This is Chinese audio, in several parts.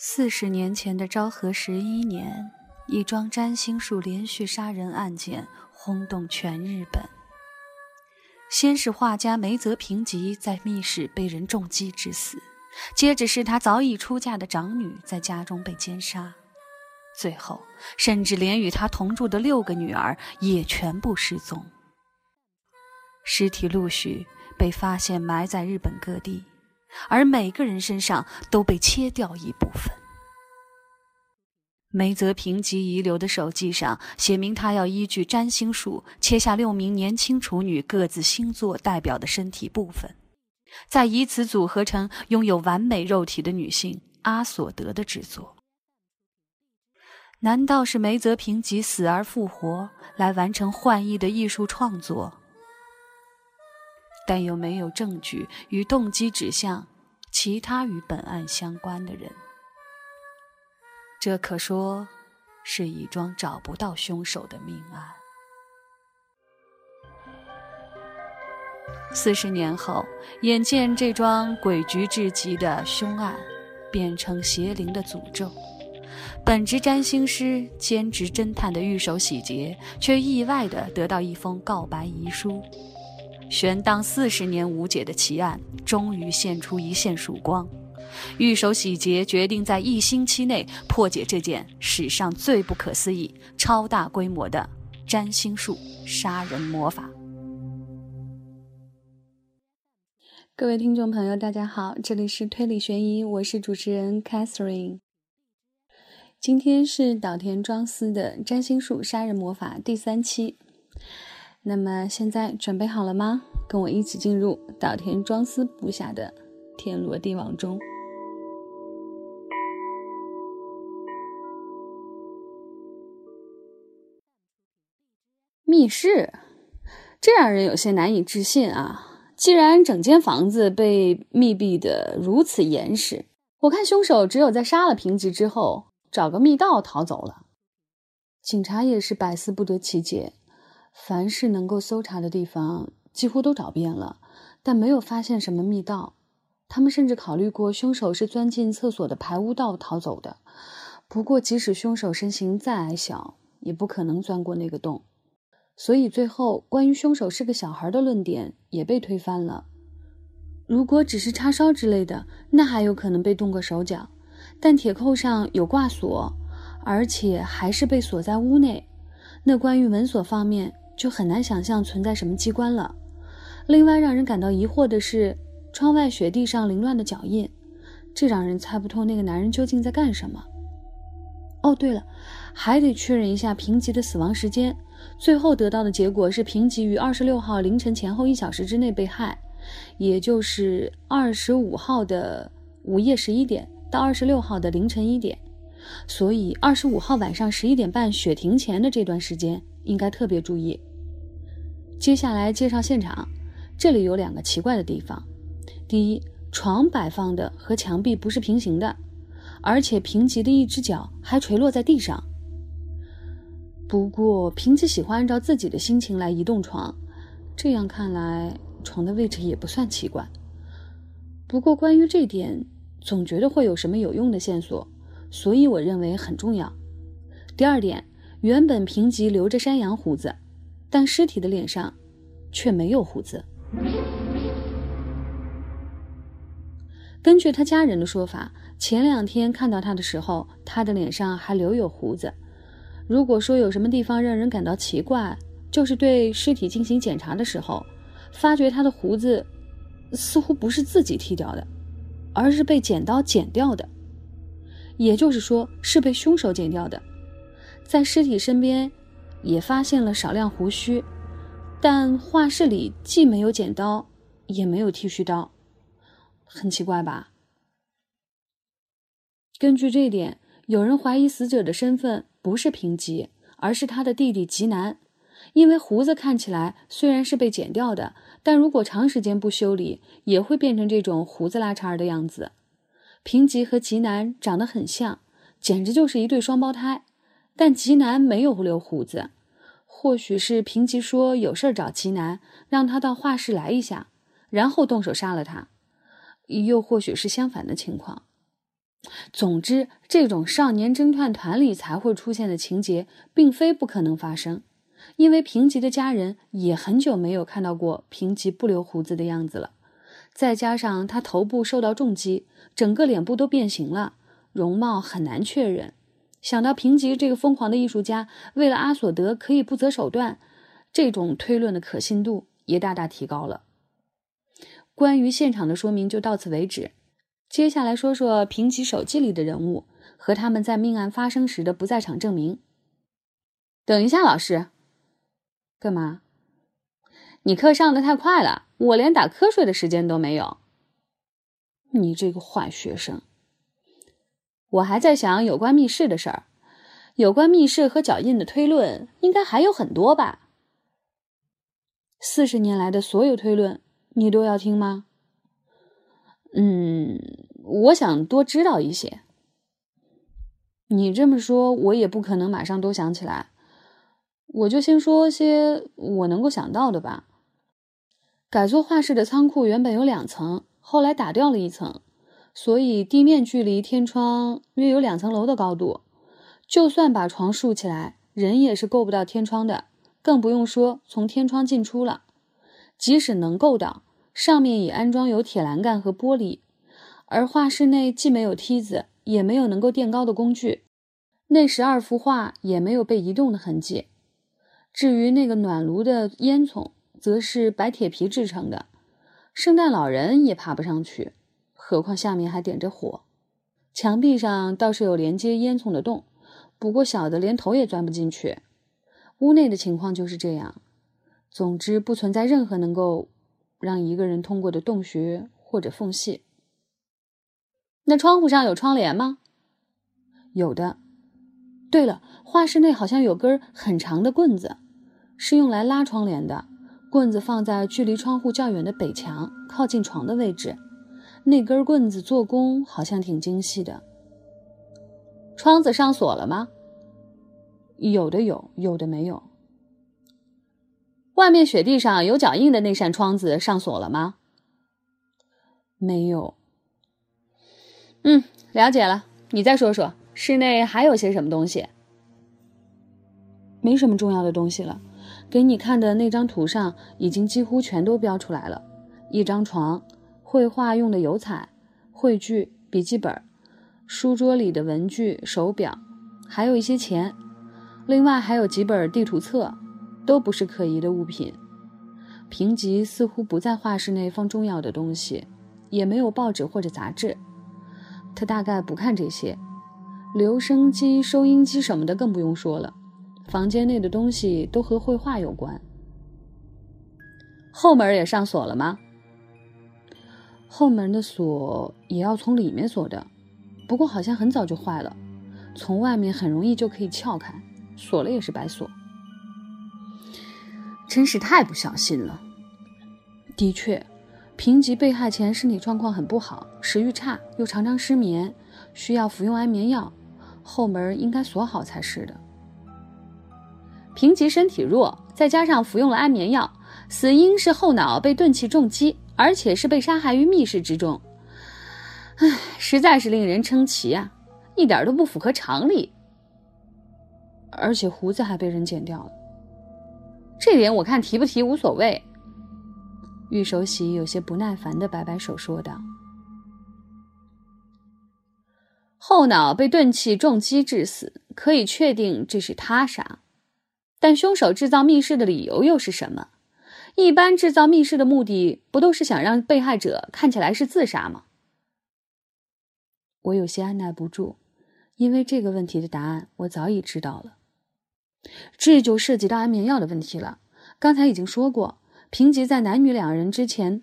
四十年前的昭和十一年，一桩占星术连续杀人案件轰动全日本。先是画家梅泽平吉在密室被人重击致死，接着是他早已出嫁的长女在家中被奸杀，最后甚至连与他同住的六个女儿也全部失踪。尸体陆续被发现埋在日本各地。而每个人身上都被切掉一部分。梅泽平吉遗留的手记上写明，他要依据占星术切下六名年轻处女各自星座代表的身体部分，再以此组合成拥有完美肉体的女性阿索德的制作。难道是梅泽平吉死而复活，来完成幻异的艺术创作？但又没有证据与动机指向其他与本案相关的人，这可说是一桩找不到凶手的命案。四十年后，眼见这桩诡谲至极的凶案变成邪灵的诅咒，本职占星师、兼职侦探的玉手洗劫却意外地得到一封告白遗书。悬荡四十年无解的奇案，终于现出一线曙光。玉手洗劫决定在一星期内破解这件史上最不可思议、超大规模的占星术杀人魔法。各位听众朋友，大家好，这里是推理悬疑，我是主持人 Catherine。今天是岛田庄司的占星术杀人魔法第三期。那么现在准备好了吗？跟我一起进入岛田庄司布下的天罗地网中。密室，这让人有些难以置信啊！既然整间房子被密闭的如此严实，我看凶手只有在杀了平吉之后，找个密道逃走了。警察也是百思不得其解。凡是能够搜查的地方，几乎都找遍了，但没有发现什么密道。他们甚至考虑过，凶手是钻进厕所的排污道逃走的。不过，即使凶手身形再矮小，也不可能钻过那个洞。所以，最后关于凶手是个小孩的论点也被推翻了。如果只是叉烧之类的，那还有可能被动过手脚。但铁扣上有挂锁，而且还是被锁在屋内。那关于门锁方面。就很难想象存在什么机关了。另外，让人感到疑惑的是，窗外雪地上凌乱的脚印，这让人猜不透那个男人究竟在干什么。哦，对了，还得确认一下平吉的死亡时间。最后得到的结果是，平吉于二十六号凌晨前后一小时之内被害，也就是二十五号的午夜十一点到二十六号的凌晨一点。所以，二十五号晚上十一点半雪停前的这段时间，应该特别注意。接下来介绍现场，这里有两个奇怪的地方：第一，床摆放的和墙壁不是平行的，而且平吉的一只脚还垂落在地上。不过平吉喜欢按照自己的心情来移动床，这样看来床的位置也不算奇怪。不过关于这点，总觉得会有什么有用的线索，所以我认为很重要。第二点，原本平吉留着山羊胡子。但尸体的脸上却没有胡子。根据他家人的说法，前两天看到他的时候，他的脸上还留有胡子。如果说有什么地方让人感到奇怪，就是对尸体进行检查的时候，发觉他的胡子似乎不是自己剃掉的，而是被剪刀剪掉的，也就是说是被凶手剪掉的。在尸体身边。也发现了少量胡须，但画室里既没有剪刀，也没有剃须刀，很奇怪吧？根据这点，有人怀疑死者的身份不是平吉，而是他的弟弟吉南，因为胡子看起来虽然是被剪掉的，但如果长时间不修理，也会变成这种胡子拉碴的样子。平吉和吉南长得很像，简直就是一对双胞胎。但吉南没有留胡子，或许是平吉说有事找吉南，让他到画室来一下，然后动手杀了他；又或许是相反的情况。总之，这种少年侦探团里才会出现的情节，并非不可能发生，因为平吉的家人也很久没有看到过平吉不留胡子的样子了。再加上他头部受到重击，整个脸部都变形了，容貌很难确认。想到平吉这个疯狂的艺术家为了阿索德可以不择手段，这种推论的可信度也大大提高了。关于现场的说明就到此为止。接下来说说平吉手记里的人物和他们在命案发生时的不在场证明。等一下，老师，干嘛？你课上的太快了，我连打瞌睡的时间都没有。你这个坏学生！我还在想有关密室的事儿，有关密室和脚印的推论，应该还有很多吧？四十年来的所有推论，你都要听吗？嗯，我想多知道一些。你这么说，我也不可能马上都想起来。我就先说些我能够想到的吧。改做画室的仓库原本有两层，后来打掉了一层，所以地面距离天窗约有两层楼的高度。就算把床竖起来，人也是够不到天窗的，更不用说从天窗进出了。即使能够到。上面已安装有铁栏杆和玻璃，而画室内既没有梯子，也没有能够垫高的工具。那十二幅画也没有被移动的痕迹。至于那个暖炉的烟囱，则是白铁皮制成的，圣诞老人也爬不上去，何况下面还点着火。墙壁上倒是有连接烟囱的洞，不过小的连头也钻不进去。屋内的情况就是这样。总之，不存在任何能够。让一个人通过的洞穴或者缝隙。那窗户上有窗帘吗？有的。对了，画室内好像有根很长的棍子，是用来拉窗帘的。棍子放在距离窗户较远的北墙，靠近床的位置。那根棍子做工好像挺精细的。窗子上锁了吗？有的有，有的没有。外面雪地上有脚印的那扇窗子上锁了吗？没有。嗯，了解了。你再说说，室内还有些什么东西？没什么重要的东西了。给你看的那张图上已经几乎全都标出来了：一张床、绘画用的油彩、绘具、笔记本、书桌里的文具、手表，还有一些钱。另外还有几本地图册。都不是可疑的物品。平吉似乎不在画室内放重要的东西，也没有报纸或者杂志。他大概不看这些，留声机、收音机什么的更不用说了。房间内的东西都和绘画有关。后门也上锁了吗？后门的锁也要从里面锁的，不过好像很早就坏了，从外面很容易就可以撬开，锁了也是白锁。真是太不小心了。的确，平吉被害前身体状况很不好，食欲差，又常常失眠，需要服用安眠药。后门应该锁好才是的。平吉身体弱，再加上服用了安眠药，死因是后脑被钝器重击，而且是被杀害于密室之中。唉，实在是令人称奇啊，一点都不符合常理。而且胡子还被人剪掉了。这点我看提不提无所谓。玉守喜有些不耐烦的摆摆手说道：“后脑被钝器重击致死，可以确定这是他杀。但凶手制造密室的理由又是什么？一般制造密室的目的不都是想让被害者看起来是自杀吗？”我有些按耐不住，因为这个问题的答案我早已知道了。这就涉及到安眠药的问题了。刚才已经说过，平吉在男女两人之前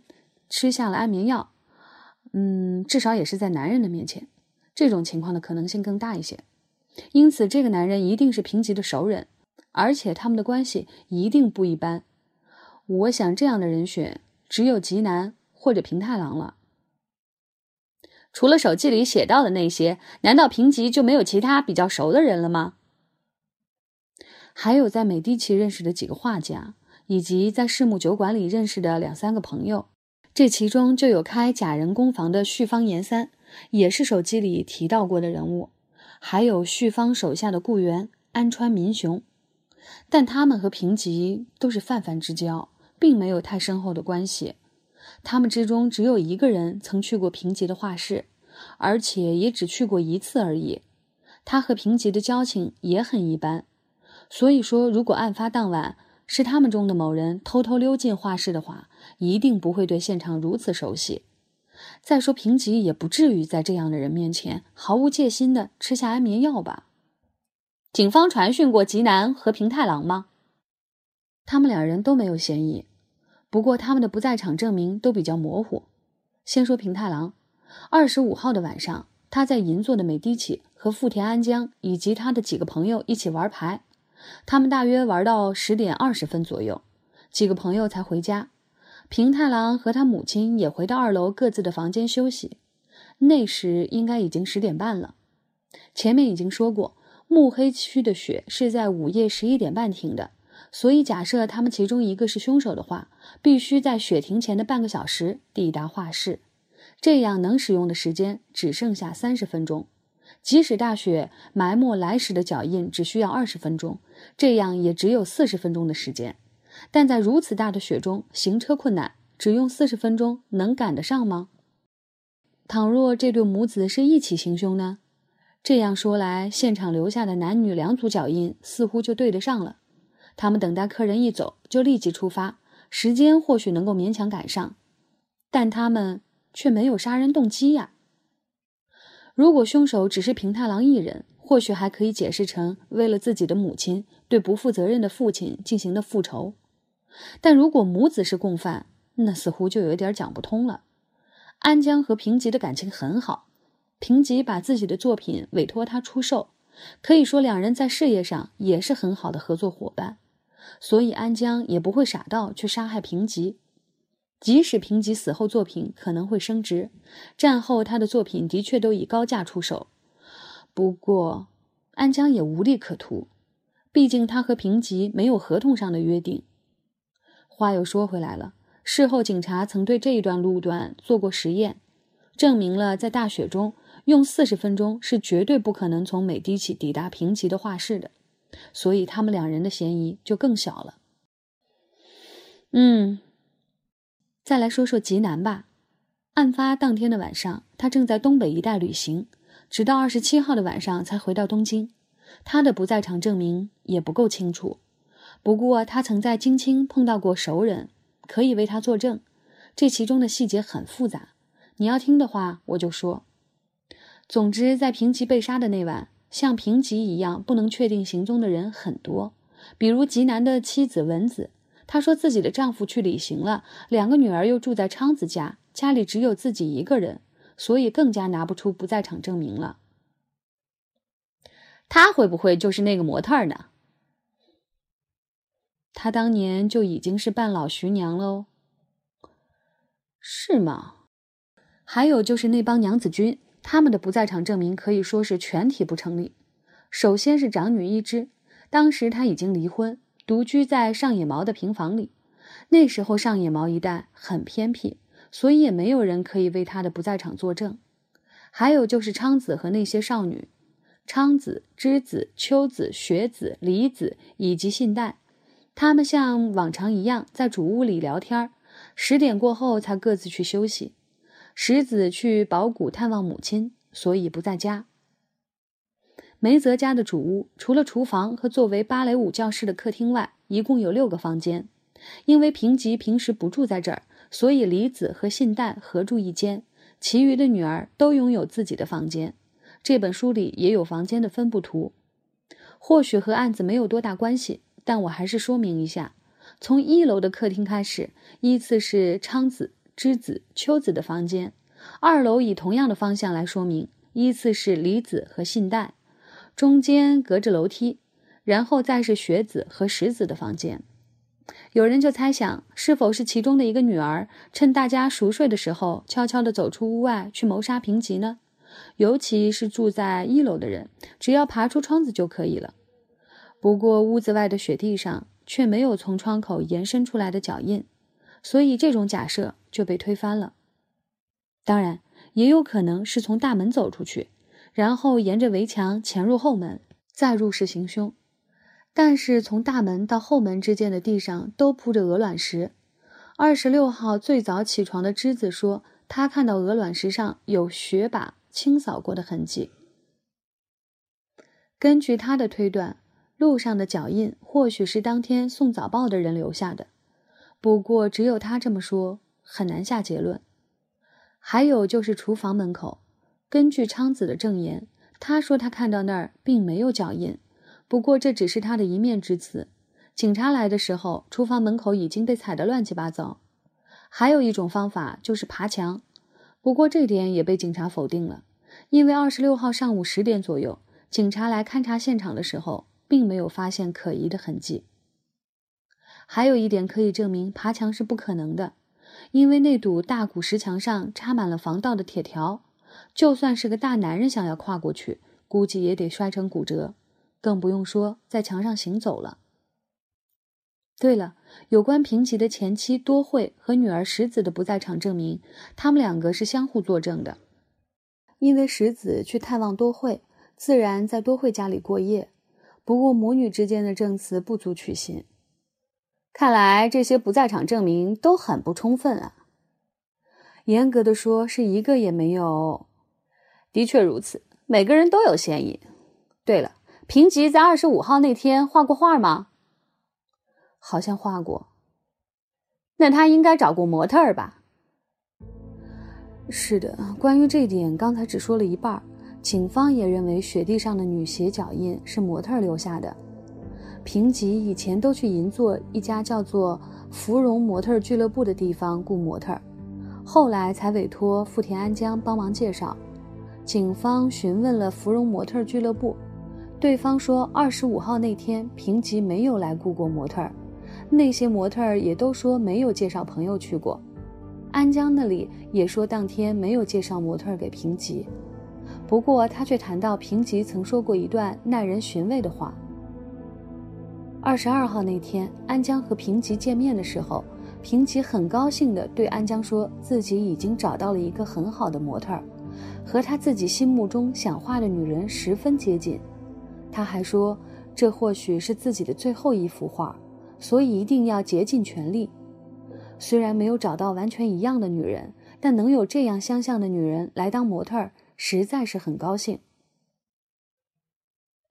吃下了安眠药，嗯，至少也是在男人的面前，这种情况的可能性更大一些。因此，这个男人一定是平吉的熟人，而且他们的关系一定不一般。我想，这样的人选只有吉南或者平太郎了。除了手记里写到的那些，难道平吉就没有其他比较熟的人了吗？还有在美第奇认识的几个画家，以及在世木酒馆里认识的两三个朋友，这其中就有开假人工房的旭方岩三，也是手机里提到过的人物，还有旭方手下的雇员安川民雄，但他们和平吉都是泛泛之交，并没有太深厚的关系。他们之中只有一个人曾去过平吉的画室，而且也只去过一次而已。他和平吉的交情也很一般，所以说，如果案发当晚是他们中的某人偷偷溜进画室的话，一定不会对现场如此熟悉。再说，平吉也不至于在这样的人面前毫无戒心的吃下安眠药吧？警方传讯过吉南和平太郎吗？他们两人都没有嫌疑，不过他们的不在场证明都比较模糊。先说平太郎，二十五号的晚上。他在银座的美第奇和富田安江以及他的几个朋友一起玩牌，他们大约玩到十点二十分左右，几个朋友才回家。平太郎和他母亲也回到二楼各自的房间休息。那时应该已经十点半了。前面已经说过，目黑区的雪是在午夜十一点半停的，所以假设他们其中一个是凶手的话，必须在雪停前的半个小时抵达画室。这样能使用的时间只剩下三十分钟，即使大雪埋没来时的脚印只需要二十分钟，这样也只有四十分钟的时间。但在如此大的雪中行车困难，只用四十分钟能赶得上吗？倘若这对母子是一起行凶呢？这样说来，现场留下的男女两组脚印似乎就对得上了。他们等待客人一走就立即出发，时间或许能够勉强赶上，但他们。却没有杀人动机呀。如果凶手只是平太郎一人，或许还可以解释成为了自己的母亲对不负责任的父亲进行的复仇。但如果母子是共犯，那似乎就有点讲不通了。安江和平吉的感情很好，平吉把自己的作品委托他出售，可以说两人在事业上也是很好的合作伙伴，所以安江也不会傻到去杀害平吉。即使平吉死后作品可能会升值，战后他的作品的确都以高价出售。不过安江也无利可图，毕竟他和平吉没有合同上的约定。话又说回来了，事后警察曾对这一段路段做过实验，证明了在大雪中用四十分钟是绝对不可能从美第奇抵达平吉的画室的，所以他们两人的嫌疑就更小了。嗯。再来说说吉南吧。案发当天的晚上，他正在东北一带旅行，直到二十七号的晚上才回到东京。他的不在场证明也不够清楚，不过他曾在京青碰到过熟人，可以为他作证。这其中的细节很复杂，你要听的话我就说。总之，在平吉被杀的那晚，像平吉一样不能确定行踪的人很多，比如吉南的妻子文子。她说自己的丈夫去旅行了，两个女儿又住在昌子家，家里只有自己一个人，所以更加拿不出不在场证明了。他会不会就是那个模特呢？他当年就已经是半老徐娘喽，是吗？还有就是那帮娘子军，他们的不在场证明可以说是全体不成立。首先是长女一枝，当时她已经离婚。独居在上野毛的平房里，那时候上野毛一带很偏僻，所以也没有人可以为他的不在场作证。还有就是昌子和那些少女，昌子、之子、秋子、雪子、梨子以及信代，他们像往常一样在主屋里聊天十点过后才各自去休息。石子去宝谷探望母亲，所以不在家。梅泽家的主屋除了厨房和作为芭蕾舞教室的客厅外，一共有六个房间。因为平吉平时不住在这儿，所以梨子和信代合住一间，其余的女儿都拥有自己的房间。这本书里也有房间的分布图，或许和案子没有多大关系，但我还是说明一下：从一楼的客厅开始，依次是昌子、之子、秋子的房间；二楼以同样的方向来说明，依次是梨子和信代。中间隔着楼梯，然后再是雪子和石子的房间。有人就猜想，是否是其中的一个女儿，趁大家熟睡的时候，悄悄地走出屋外去谋杀平吉呢？尤其是住在一楼的人，只要爬出窗子就可以了。不过屋子外的雪地上却没有从窗口延伸出来的脚印，所以这种假设就被推翻了。当然。也有可能是从大门走出去，然后沿着围墙潜入后门，再入室行凶。但是从大门到后门之间的地上都铺着鹅卵石。二十六号最早起床的之子说，他看到鹅卵石上有雪把清扫过的痕迹。根据他的推断，路上的脚印或许是当天送早报的人留下的。不过，只有他这么说，很难下结论。还有就是厨房门口，根据昌子的证言，他说他看到那儿并没有脚印。不过这只是他的一面之词。警察来的时候，厨房门口已经被踩得乱七八糟。还有一种方法就是爬墙，不过这点也被警察否定了，因为二十六号上午十点左右，警察来勘察现场的时候，并没有发现可疑的痕迹。还有一点可以证明爬墙是不可能的，因为那堵大古石墙上插满了防盗的铁条，就算是个大男人想要跨过去，估计也得摔成骨折。更不用说在墙上行走了。对了，有关平吉的前妻多惠和女儿石子的不在场证明，他们两个是相互作证的。因为石子去探望多惠，自然在多惠家里过夜。不过母女之间的证词不足取信。看来这些不在场证明都很不充分啊。严格的说，是一个也没有。的确如此，每个人都有嫌疑。对了。平吉在二十五号那天画过画吗？好像画过。那他应该找过模特儿吧？是的，关于这点，刚才只说了一半。警方也认为雪地上的女鞋脚印是模特留下的。平吉以前都去银座一家叫做“芙蓉模特俱乐部”的地方雇模特，后来才委托富田安江帮忙介绍。警方询问了芙蓉模特俱乐部。对方说，二十五号那天平吉没有来雇过模特，那些模特也都说没有介绍朋友去过。安江那里也说当天没有介绍模特给平吉，不过他却谈到平吉曾说过一段耐人寻味的话。二十二号那天，安江和平吉见面的时候，平吉很高兴地对安江说自己已经找到了一个很好的模特儿，和他自己心目中想画的女人十分接近。他还说，这或许是自己的最后一幅画，所以一定要竭尽全力。虽然没有找到完全一样的女人，但能有这样相像的女人来当模特儿，实在是很高兴。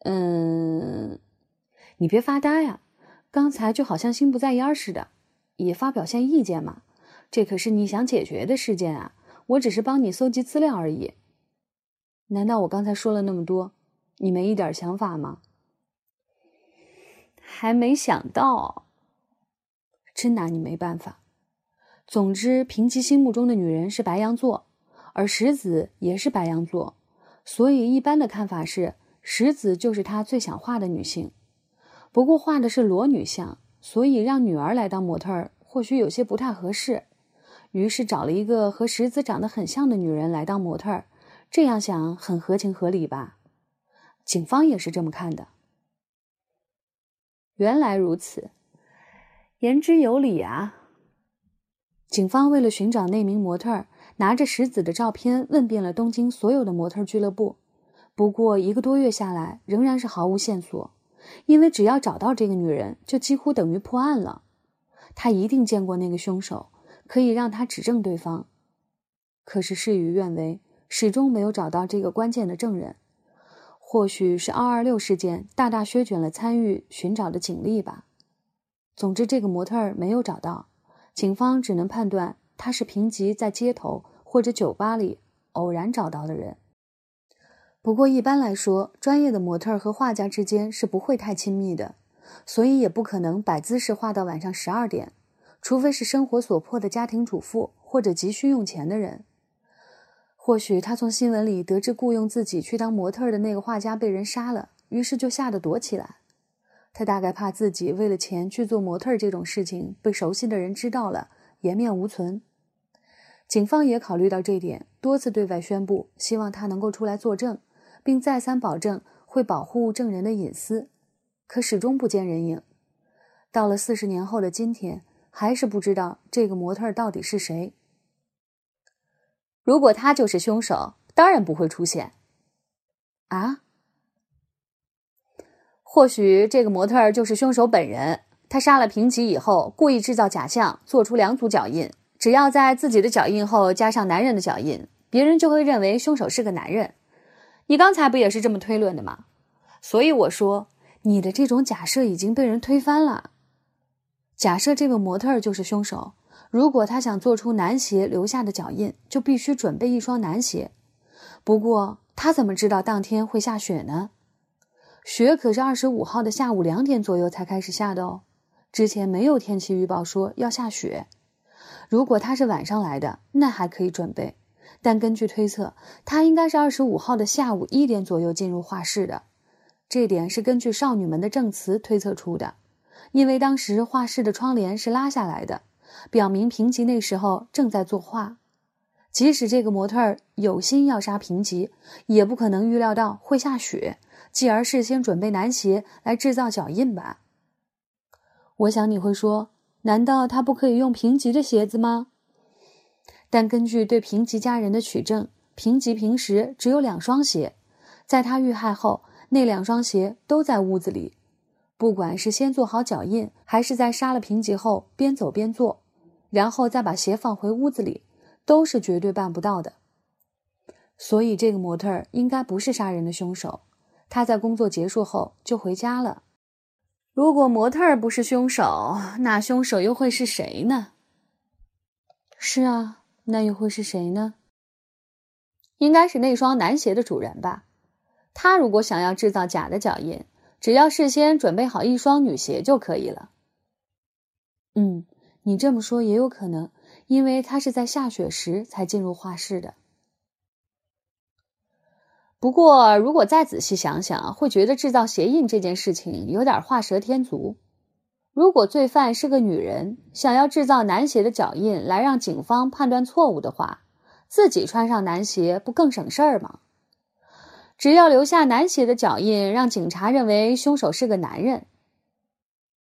嗯，你别发呆呀，刚才就好像心不在焉似的，也发表下意见嘛。这可是你想解决的事件啊，我只是帮你搜集资料而已。难道我刚才说了那么多？你没一点想法吗？还没想到，真拿你没办法。总之，平吉心目中的女人是白羊座，而石子也是白羊座，所以一般的看法是，石子就是他最想画的女性。不过画的是裸女像，所以让女儿来当模特儿或许有些不太合适。于是找了一个和石子长得很像的女人来当模特儿，这样想很合情合理吧？警方也是这么看的。原来如此，言之有理啊。警方为了寻找那名模特儿，拿着石子的照片问遍了东京所有的模特俱乐部。不过一个多月下来，仍然是毫无线索。因为只要找到这个女人，就几乎等于破案了。他一定见过那个凶手，可以让他指证对方。可是事与愿违，始终没有找到这个关键的证人。或许是二二六事件大大削减了参与寻找的警力吧。总之，这个模特儿没有找到，警方只能判断他是平吉在街头或者酒吧里偶然找到的人。不过，一般来说，专业的模特和画家之间是不会太亲密的，所以也不可能摆姿势画到晚上十二点，除非是生活所迫的家庭主妇或者急需用钱的人。或许他从新闻里得知雇佣自己去当模特的那个画家被人杀了，于是就吓得躲起来。他大概怕自己为了钱去做模特这种事情被熟悉的人知道了，颜面无存。警方也考虑到这点，多次对外宣布希望他能够出来作证，并再三保证会保护证人的隐私，可始终不见人影。到了四十年后的今天，还是不知道这个模特到底是谁。如果他就是凶手，当然不会出现。啊？或许这个模特就是凶手本人。他杀了平吉以后，故意制造假象，做出两组脚印。只要在自己的脚印后加上男人的脚印，别人就会认为凶手是个男人。你刚才不也是这么推论的吗？所以我说，你的这种假设已经被人推翻了。假设这个模特就是凶手，如果他想做出男鞋留下的脚印，就必须准备一双男鞋。不过他怎么知道当天会下雪呢？雪可是二十五号的下午两点左右才开始下的哦。之前没有天气预报说要下雪，如果他是晚上来的，那还可以准备。但根据推测，他应该是二十五号的下午一点左右进入画室的。这点是根据少女们的证词推测出的，因为当时画室的窗帘是拉下来的，表明平吉那时候正在作画。即使这个模特儿有心要杀平吉，也不可能预料到会下雪，继而事先准备男鞋来制造脚印吧。我想你会说：“难道他不可以用平吉的鞋子吗？”但根据对平吉家人的取证，平吉平时只有两双鞋，在他遇害后，那两双鞋都在屋子里。不管是先做好脚印，还是在杀了平吉后边走边做，然后再把鞋放回屋子里，都是绝对办不到的。所以，这个模特应该不是杀人的凶手。他在工作结束后就回家了。如果模特儿不是凶手，那凶手又会是谁呢？是啊，那又会是谁呢？应该是那双男鞋的主人吧。他如果想要制造假的脚印，只要事先准备好一双女鞋就可以了。嗯，你这么说也有可能，因为他是在下雪时才进入画室的。不过，如果再仔细想想，会觉得制造鞋印这件事情有点画蛇添足。如果罪犯是个女人，想要制造男鞋的脚印来让警方判断错误的话，自己穿上男鞋不更省事儿吗？只要留下男鞋的脚印，让警察认为凶手是个男人。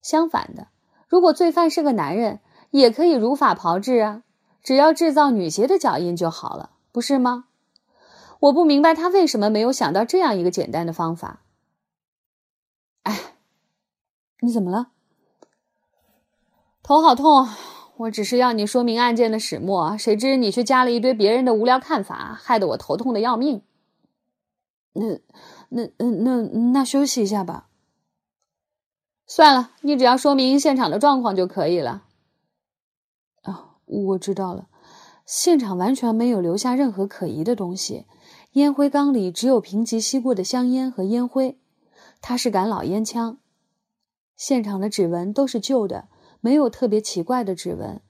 相反的，如果罪犯是个男人，也可以如法炮制啊，只要制造女鞋的脚印就好了，不是吗？我不明白他为什么没有想到这样一个简单的方法。哎，你怎么了？头好痛。我只是要你说明案件的始末，谁知你却加了一堆别人的无聊看法，害得我头痛的要命。那、那、嗯、那、那休息一下吧。算了，你只要说明现场的状况就可以了。啊，我知道了。现场完全没有留下任何可疑的东西。烟灰缸里只有平吉吸过的香烟和烟灰，它是杆老烟枪。现场的指纹都是旧的，没有特别奇怪的指纹。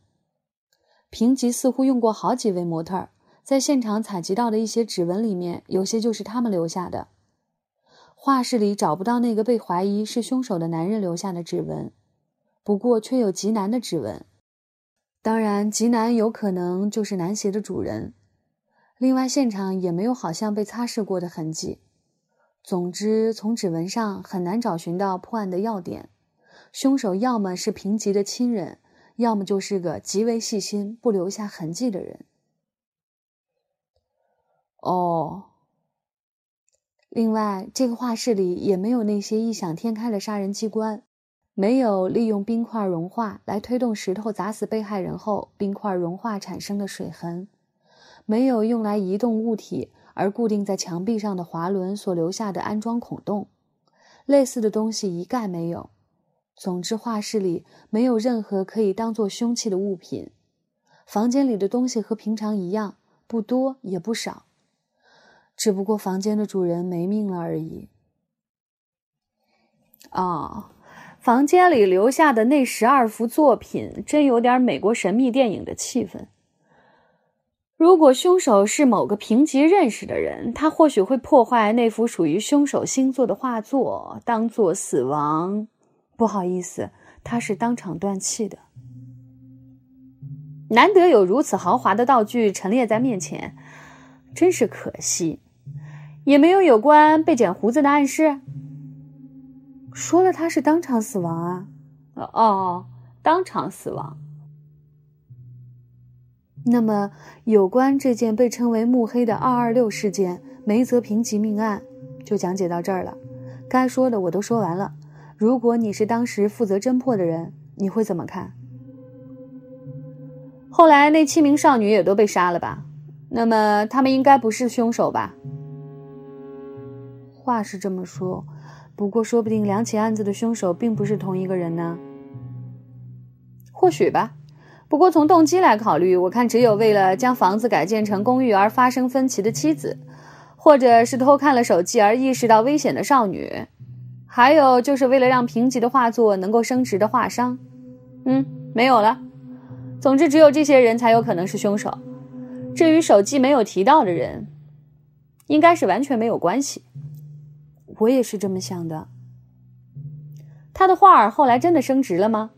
平吉似乎用过好几位模特，在现场采集到的一些指纹里面，有些就是他们留下的。画室里找不到那个被怀疑是凶手的男人留下的指纹，不过却有吉南的指纹。当然，吉南有可能就是男鞋的主人。另外，现场也没有好像被擦拭过的痕迹。总之，从指纹上很难找寻到破案的要点。凶手要么是平吉的亲人，要么就是个极为细心、不留下痕迹的人。哦。另外，这个画室里也没有那些异想天开的杀人机关，没有利用冰块融化来推动石头砸死被害人后，冰块融化产生的水痕。没有用来移动物体而固定在墙壁上的滑轮所留下的安装孔洞，类似的东西一概没有。总之，画室里没有任何可以当做凶器的物品。房间里的东西和平常一样，不多也不少，只不过房间的主人没命了而已。哦，房间里留下的那十二幅作品，真有点美国神秘电影的气氛。如果凶手是某个平级认识的人，他或许会破坏那幅属于凶手星座的画作，当做死亡。不好意思，他是当场断气的。难得有如此豪华的道具陈列在面前，真是可惜。也没有有关被剪胡子的暗示。说了他是当场死亡啊！哦哦，当场死亡。那么，有关这件被称为“木黑”的二二六事件梅泽平吉命案，就讲解到这儿了。该说的我都说完了。如果你是当时负责侦破的人，你会怎么看？后来那七名少女也都被杀了吧？那么他们应该不是凶手吧？话是这么说，不过说不定两起案子的凶手并不是同一个人呢。或许吧。不过从动机来考虑，我看只有为了将房子改建成公寓而发生分歧的妻子，或者是偷看了手机而意识到危险的少女，还有就是为了让平级的画作能够升值的画商。嗯，没有了。总之，只有这些人才有可能是凶手。至于手机没有提到的人，应该是完全没有关系。我也是这么想的。他的画儿后来真的升值了吗？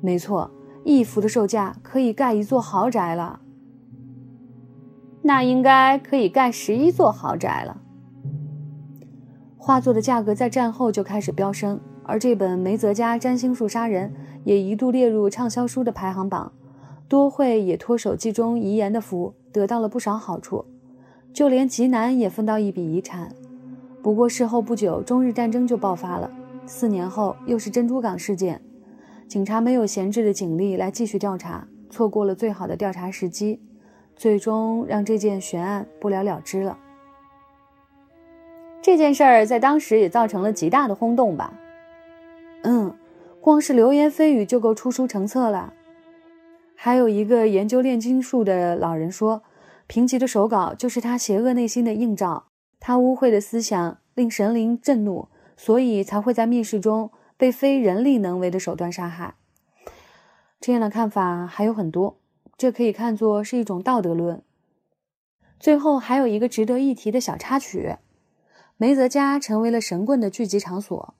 没错。一幅的售价可以盖一座豪宅了，那应该可以盖十一座豪宅了。画作的价格在战后就开始飙升，而这本梅泽家占星术杀人也一度列入畅销书的排行榜。多惠也托手记中遗言的福，得到了不少好处，就连吉南也分到一笔遗产。不过事后不久，中日战争就爆发了，四年后又是珍珠港事件。警察没有闲置的警力来继续调查，错过了最好的调查时机，最终让这件悬案不了了之了。这件事儿在当时也造成了极大的轰动吧？嗯，光是流言蜚语就够出书成册了。还有一个研究炼金术的老人说，平吉的手稿就是他邪恶内心的映照，他污秽的思想令神灵震怒，所以才会在密室中。被非人力能为的手段杀害，这样的看法还有很多，这可以看作是一种道德论。最后还有一个值得一提的小插曲：梅泽家成为了神棍的聚集场所，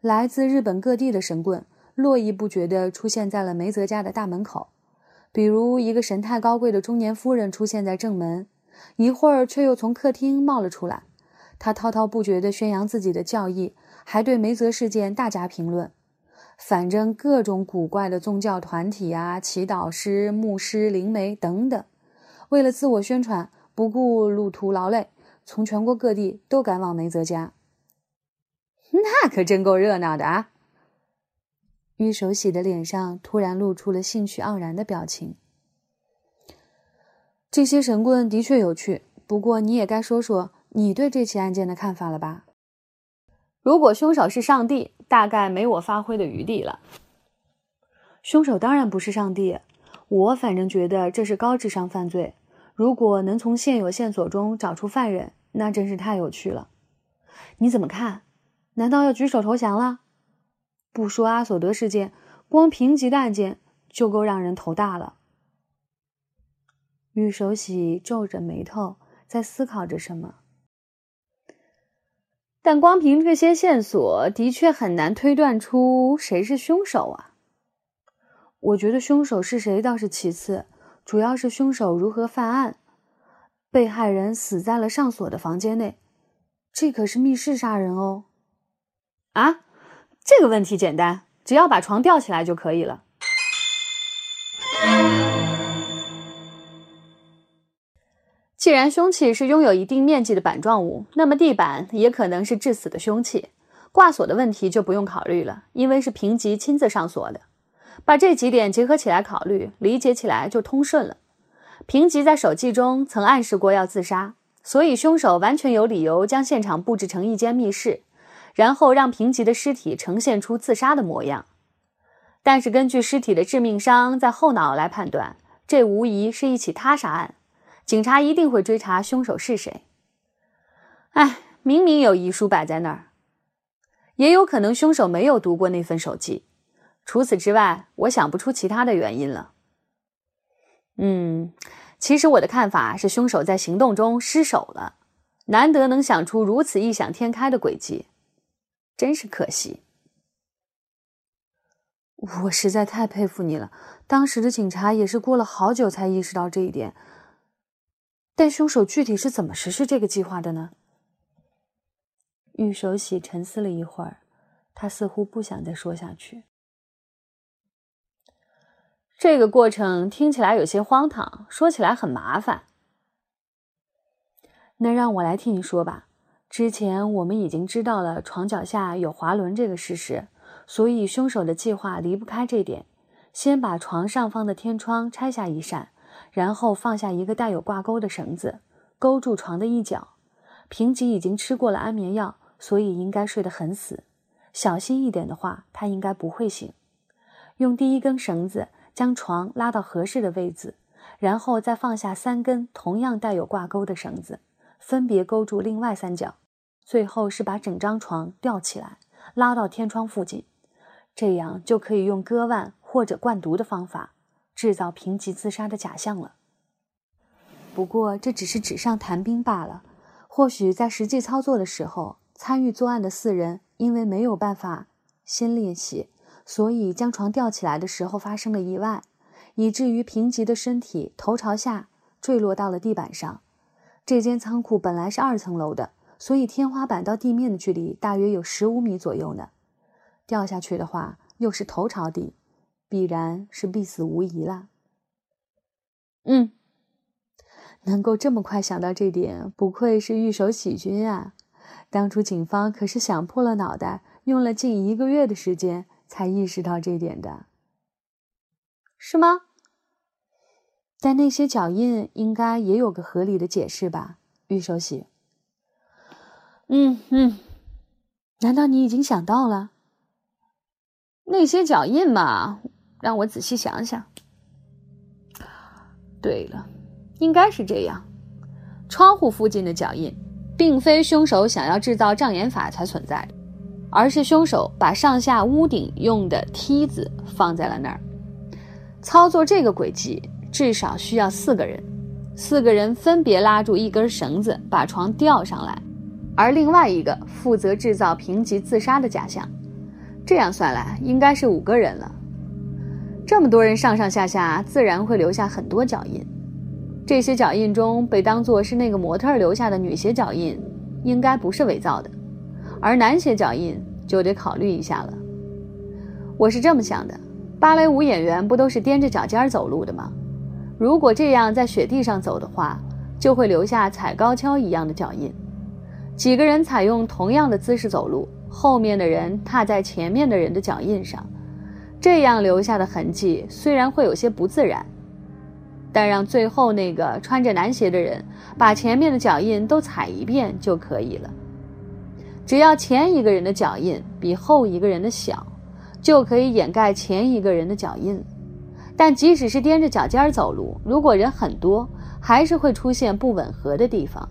来自日本各地的神棍络绎不绝地出现在了梅泽家的大门口。比如一个神态高贵的中年夫人出现在正门，一会儿却又从客厅冒了出来，她滔滔不绝地宣扬自己的教义。还对梅泽事件大加评论，反正各种古怪的宗教团体啊、祈祷师、牧师、灵媒等等，为了自我宣传，不顾路途劳累，从全国各地都赶往梅泽家。那可真够热闹的啊！玉守喜的脸上突然露出了兴趣盎然的表情。这些神棍的确有趣，不过你也该说说你对这起案件的看法了吧？如果凶手是上帝，大概没我发挥的余地了。凶手当然不是上帝，我反正觉得这是高智商犯罪。如果能从现有线索中找出犯人，那真是太有趣了。你怎么看？难道要举手投降了？不说阿索德事件，光平级的案件就够让人头大了。玉手喜皱着眉头，在思考着什么。但光凭这些线索，的确很难推断出谁是凶手啊。我觉得凶手是谁倒是其次，主要是凶手如何犯案。被害人死在了上锁的房间内，这可是密室杀人哦。啊，这个问题简单，只要把床吊起来就可以了。既然凶器是拥有一定面积的板状物，那么地板也可能是致死的凶器。挂锁的问题就不用考虑了，因为是平吉亲自上锁的。把这几点结合起来考虑，理解起来就通顺了。平吉在手记中曾暗示过要自杀，所以凶手完全有理由将现场布置成一间密室，然后让平吉的尸体呈现出自杀的模样。但是根据尸体的致命伤在后脑来判断，这无疑是一起他杀案。警察一定会追查凶手是谁。哎，明明有遗书摆在那儿，也有可能凶手没有读过那份手记。除此之外，我想不出其他的原因了。嗯，其实我的看法是，凶手在行动中失手了，难得能想出如此异想天开的诡计，真是可惜。我实在太佩服你了，当时的警察也是过了好久才意识到这一点。但凶手具体是怎么实施这个计划的呢？玉手喜沉思了一会儿，他似乎不想再说下去。这个过程听起来有些荒唐，说起来很麻烦。那让我来替你说吧。之前我们已经知道了床脚下有滑轮这个事实，所以凶手的计划离不开这点：先把床上方的天窗拆下一扇，然后放下一个带有挂钩的绳子，勾住床的一角。平吉已经吃过了安眠药，所以应该睡得很死。小心一点的话，他应该不会醒。用第一根绳子将床拉到合适的位置，然后再放下三根同样带有挂钩的绳子。分别勾住另外三角，最后是把整张床吊起来，拉到天窗附近，这样就可以用割腕或者灌毒的方法制造平级自杀的假象了。不过这只是纸上谈兵罢了，或许在实际操作的时候，参与作案的四人因为没有办法先练习，所以将床吊起来的时候发生了意外，以至于平吉的身体头朝下坠落到了地板上。这间仓库本来是二层楼的，所以天花板到地面的距离大约有十五米左右呢。掉下去的话，又是头朝地，必然是必死无疑了。嗯，能够这么快想到这点，不愧是御手喜君啊！当初警方可是想破了脑袋，用了近一个月的时间才意识到这点的，是吗？但那些脚印应该也有个合理的解释吧，玉手洗。嗯嗯，难道你已经想到了？那些脚印嘛，让我仔细想想。对了，应该是这样：窗户附近的脚印，并非凶手想要制造障眼法才存在的，而是凶手把上下屋顶用的梯子放在了那儿，操作这个轨迹。至少需要四个人，四个人分别拉住一根绳子把床吊上来，而另外一个负责制造平级自杀的假象。这样算来，应该是五个人了。这么多人上上下下，自然会留下很多脚印。这些脚印中被当作是那个模特留下的女鞋脚印，应该不是伪造的，而男鞋脚印就得考虑一下了。我是这么想的：芭蕾舞演员不都是踮着脚尖走路的吗？如果这样在雪地上走的话，就会留下踩高跷一样的脚印。几个人采用同样的姿势走路，后面的人踏在前面的人的脚印上，这样留下的痕迹虽然会有些不自然，但让最后那个穿着男鞋的人把前面的脚印都踩一遍就可以了。只要前一个人的脚印比后一个人的小，就可以掩盖前一个人的脚印。但即使是踮着脚尖走路，如果人很多，还是会出现不吻合的地方。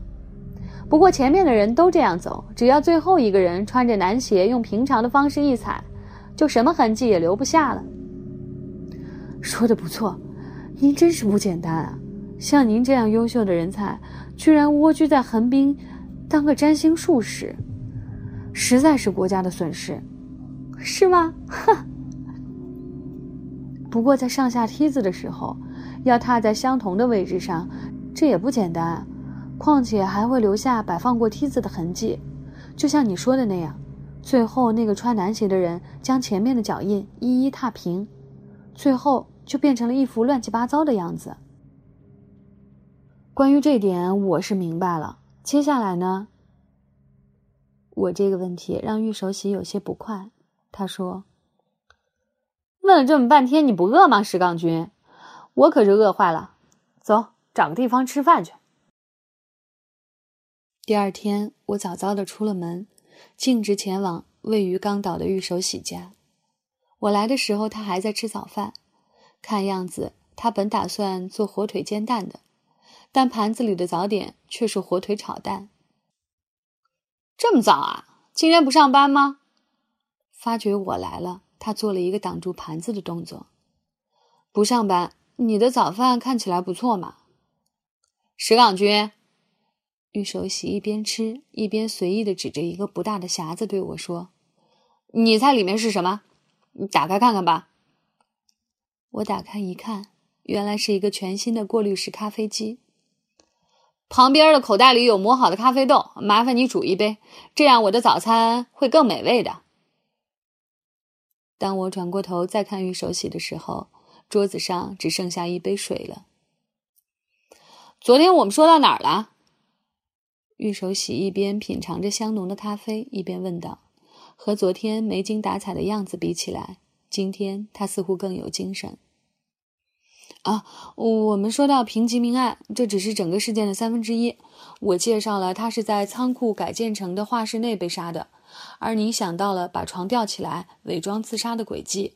不过前面的人都这样走，只要最后一个人穿着男鞋，用平常的方式一踩，就什么痕迹也留不下了。说的不错，您真是不简单啊！像您这样优秀的人才，居然蜗居在横滨，当个占星术士，实在是国家的损失，是吗？哼！不过，在上下梯子的时候，要踏在相同的位置上，这也不简单。况且还会留下摆放过梯子的痕迹，就像你说的那样。最后，那个穿男鞋的人将前面的脚印一一踏平，最后就变成了一副乱七八糟的样子。关于这点，我是明白了。接下来呢？我这个问题让玉守喜有些不快。他说。问了这么半天，你不饿吗，石岗君？我可是饿坏了。走，找个地方吃饭去。第二天，我早早的出了门，径直前往位于冈岛的玉手洗家。我来的时候，他还在吃早饭。看样子，他本打算做火腿煎蛋的，但盘子里的早点却是火腿炒蛋。这么早啊？今天不上班吗？发觉我来了。他做了一个挡住盘子的动作。不上班，你的早饭看起来不错嘛。石岗君，玉手洗一边吃一边随意的指着一个不大的匣子对我说：“你猜里面是什么？你打开看看吧。”我打开一看，原来是一个全新的过滤式咖啡机。旁边的口袋里有磨好的咖啡豆，麻烦你煮一杯，这样我的早餐会更美味的。当我转过头再看玉手洗的时候，桌子上只剩下一杯水了。昨天我们说到哪儿了？玉手洗一边品尝着香浓的咖啡，一边问道：“和昨天没精打采的样子比起来，今天他似乎更有精神。”啊，我们说到平吉命案，这只是整个事件的三分之一。我介绍了他是在仓库改建成的画室内被杀的，而你想到了把床吊起来伪装自杀的轨迹。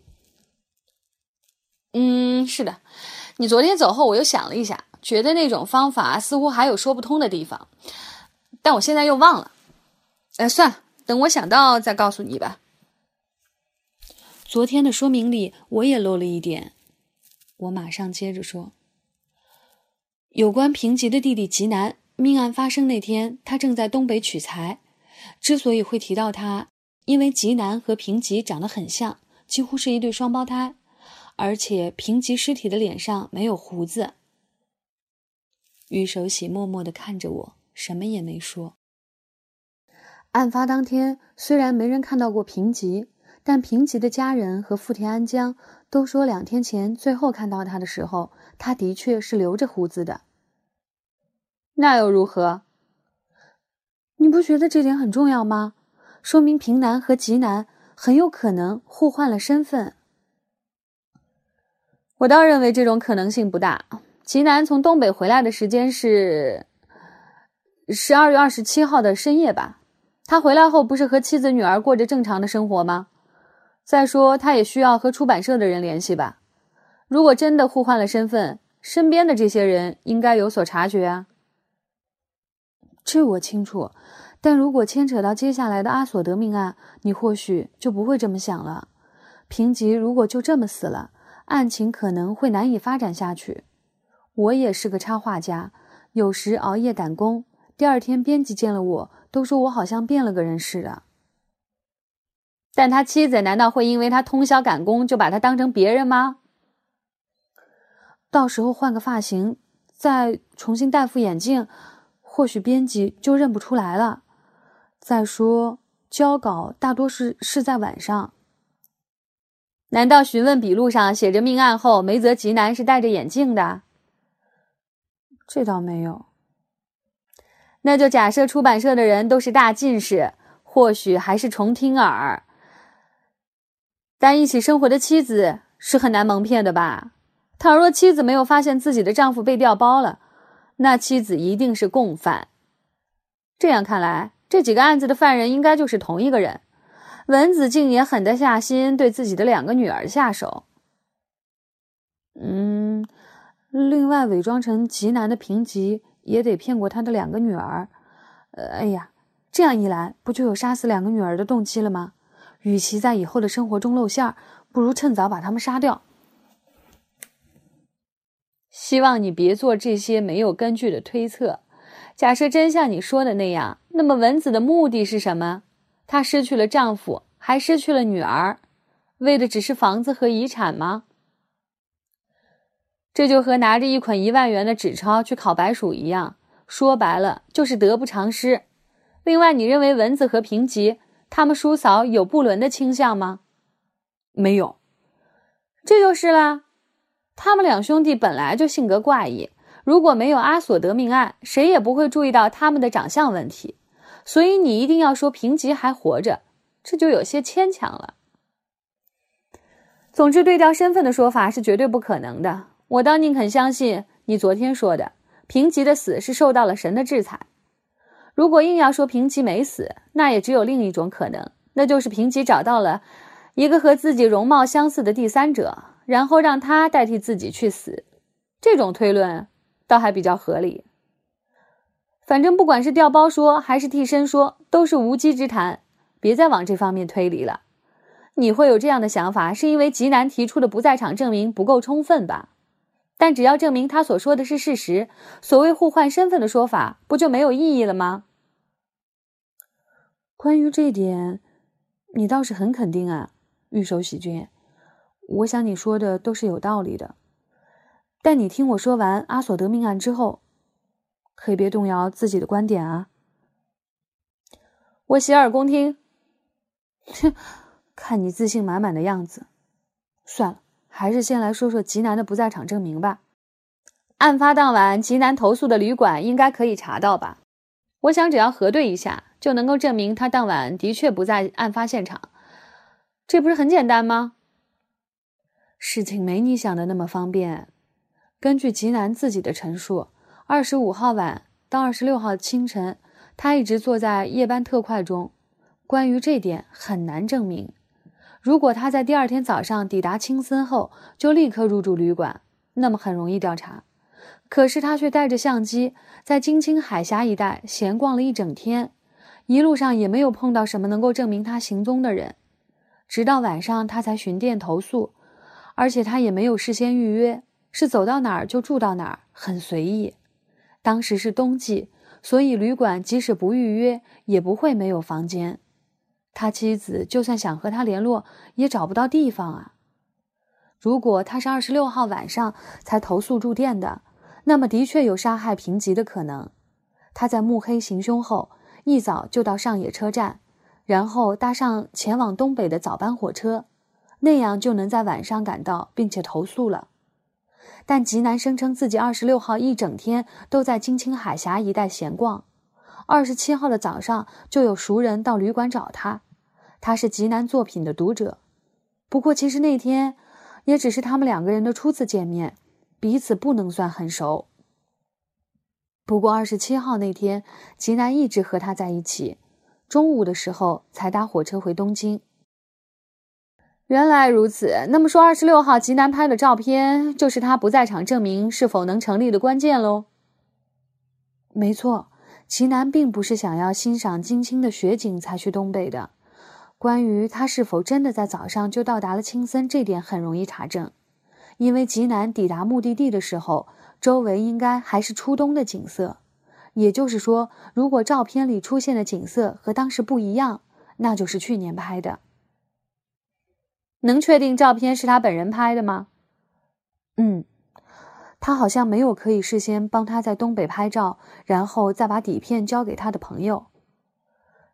嗯，是的，你昨天走后，我又想了一下，觉得那种方法似乎还有说不通的地方，但我现在又忘了。哎，算了，等我想到再告诉你吧。昨天的说明里我也漏了一点，我马上接着说，有关平吉的弟弟吉南，命案发生那天，他正在东北取材。之所以会提到他，因为吉南和平吉长得很像，几乎是一对双胞胎。而且平吉尸体的脸上没有胡子。玉守喜默默地看着我，什么也没说。案发当天，虽然没人看到过平吉，但平吉的家人和富田安江都说，两天前最后看到他的时候，他的确是留着胡子的。那又如何？你不觉得这点很重要吗？说明平南和吉南很有可能互换了身份。我倒认为这种可能性不大。吉南从东北回来的时间是十二月二十七号的深夜吧？他回来后不是和妻子女儿过着正常的生活吗？再说，他也需要和出版社的人联系吧？如果真的互换了身份，身边的这些人应该有所察觉啊。这我清楚，但如果牵扯到接下来的阿索德命案，你或许就不会这么想了。平吉如果就这么死了。案情可能会难以发展下去。我也是个插画家，有时熬夜赶工，第二天编辑见了我，都说我好像变了个人似的。但他妻子难道会因为他通宵赶工就把他当成别人吗？到时候换个发型，再重新戴副眼镜，或许编辑就认不出来了。再说交稿大多是是在晚上。难道询问笔录上写着命案后梅泽吉男是戴着眼镜的？这倒没有。那就假设出版社的人都是大近视，或许还是重听耳。但一起生活的妻子是很难蒙骗的吧？倘若妻子没有发现自己的丈夫被调包了，那妻子一定是共犯。这样看来，这几个案子的犯人应该就是同一个人。文子静也狠得下心对自己的两个女儿下手。嗯，另外伪装成极难的平吉也得骗过他的两个女儿。呃，哎呀，这样一来不就有杀死两个女儿的动机了吗？与其在以后的生活中露馅儿，不如趁早把他们杀掉。希望你别做这些没有根据的推测。假设真像你说的那样，那么文子的目的是什么？她失去了丈夫，还失去了女儿，为的只是房子和遗产吗？这就和拿着一捆一万元的纸钞去烤白鼠一样，说白了就是得不偿失。另外，你认为蚊子和平吉他们叔嫂有不伦的倾向吗？没有，这就是啦。他们两兄弟本来就性格怪异，如果没有阿索德命案，谁也不会注意到他们的长相问题。所以你一定要说平吉还活着，这就有些牵强了。总之，对调身份的说法是绝对不可能的。我倒宁肯相信你昨天说的，平吉的死是受到了神的制裁。如果硬要说平吉没死，那也只有另一种可能，那就是平吉找到了一个和自己容貌相似的第三者，然后让他代替自己去死。这种推论倒还比较合理。反正不管是调包说还是替身说，都是无稽之谈。别再往这方面推理了。你会有这样的想法，是因为吉南提出的不在场证明不够充分吧？但只要证明他所说的是事实，所谓互换身份的说法不就没有意义了吗？关于这点，你倒是很肯定啊，玉手喜君。我想你说的都是有道理的。但你听我说完阿索德命案之后。可以别动摇自己的观点啊！我洗耳恭听。哼，看你自信满满的样子，算了，还是先来说说吉南的不在场证明吧。案发当晚，吉南投诉的旅馆应该可以查到吧？我想只要核对一下，就能够证明他当晚的确不在案发现场。这不是很简单吗？事情没你想的那么方便。根据吉南自己的陈述，二十五号晚到二十六号清晨，他一直坐在夜班特快中。关于这点很难证明。如果他在第二天早上抵达青森后就立刻入住旅馆，那么很容易调查。可是他却带着相机在京青海峡一带闲逛了一整天，一路上也没有碰到什么能够证明他行踪的人。直到晚上，他才寻店投诉，而且他也没有事先预约，是走到哪儿就住到哪儿，很随意。当时是冬季，所以旅馆即使不预约，也不会没有房间。他妻子就算想和他联络，也找不到地方啊。如果他是二十六号晚上才投诉住店的，那么的确有杀害平吉的可能。他在目黑行凶后，一早就到上野车站，然后搭上前往东北的早班火车，那样就能在晚上赶到，并且投诉了。但吉南声称自己二十六号一整天都在京青海峡一带闲逛。二十七号的早上，就有熟人到旅馆找他。他是吉南作品的读者，不过其实那天也只是他们两个人的初次见面，彼此不能算很熟。不过二十七号那天，吉南一直和他在一起，中午的时候才搭火车回东京。原来如此，那么说二十六号吉南拍的照片，就是他不在场证明是否能成立的关键喽？没错。齐南并不是想要欣赏金青的雪景才去东北的。关于他是否真的在早上就到达了青森，这点很容易查证，因为吉南抵达目的地的时候，周围应该还是初冬的景色。也就是说，如果照片里出现的景色和当时不一样，那就是去年拍的。能确定照片是他本人拍的吗？嗯。他好像没有可以事先帮他在东北拍照，然后再把底片交给他的朋友。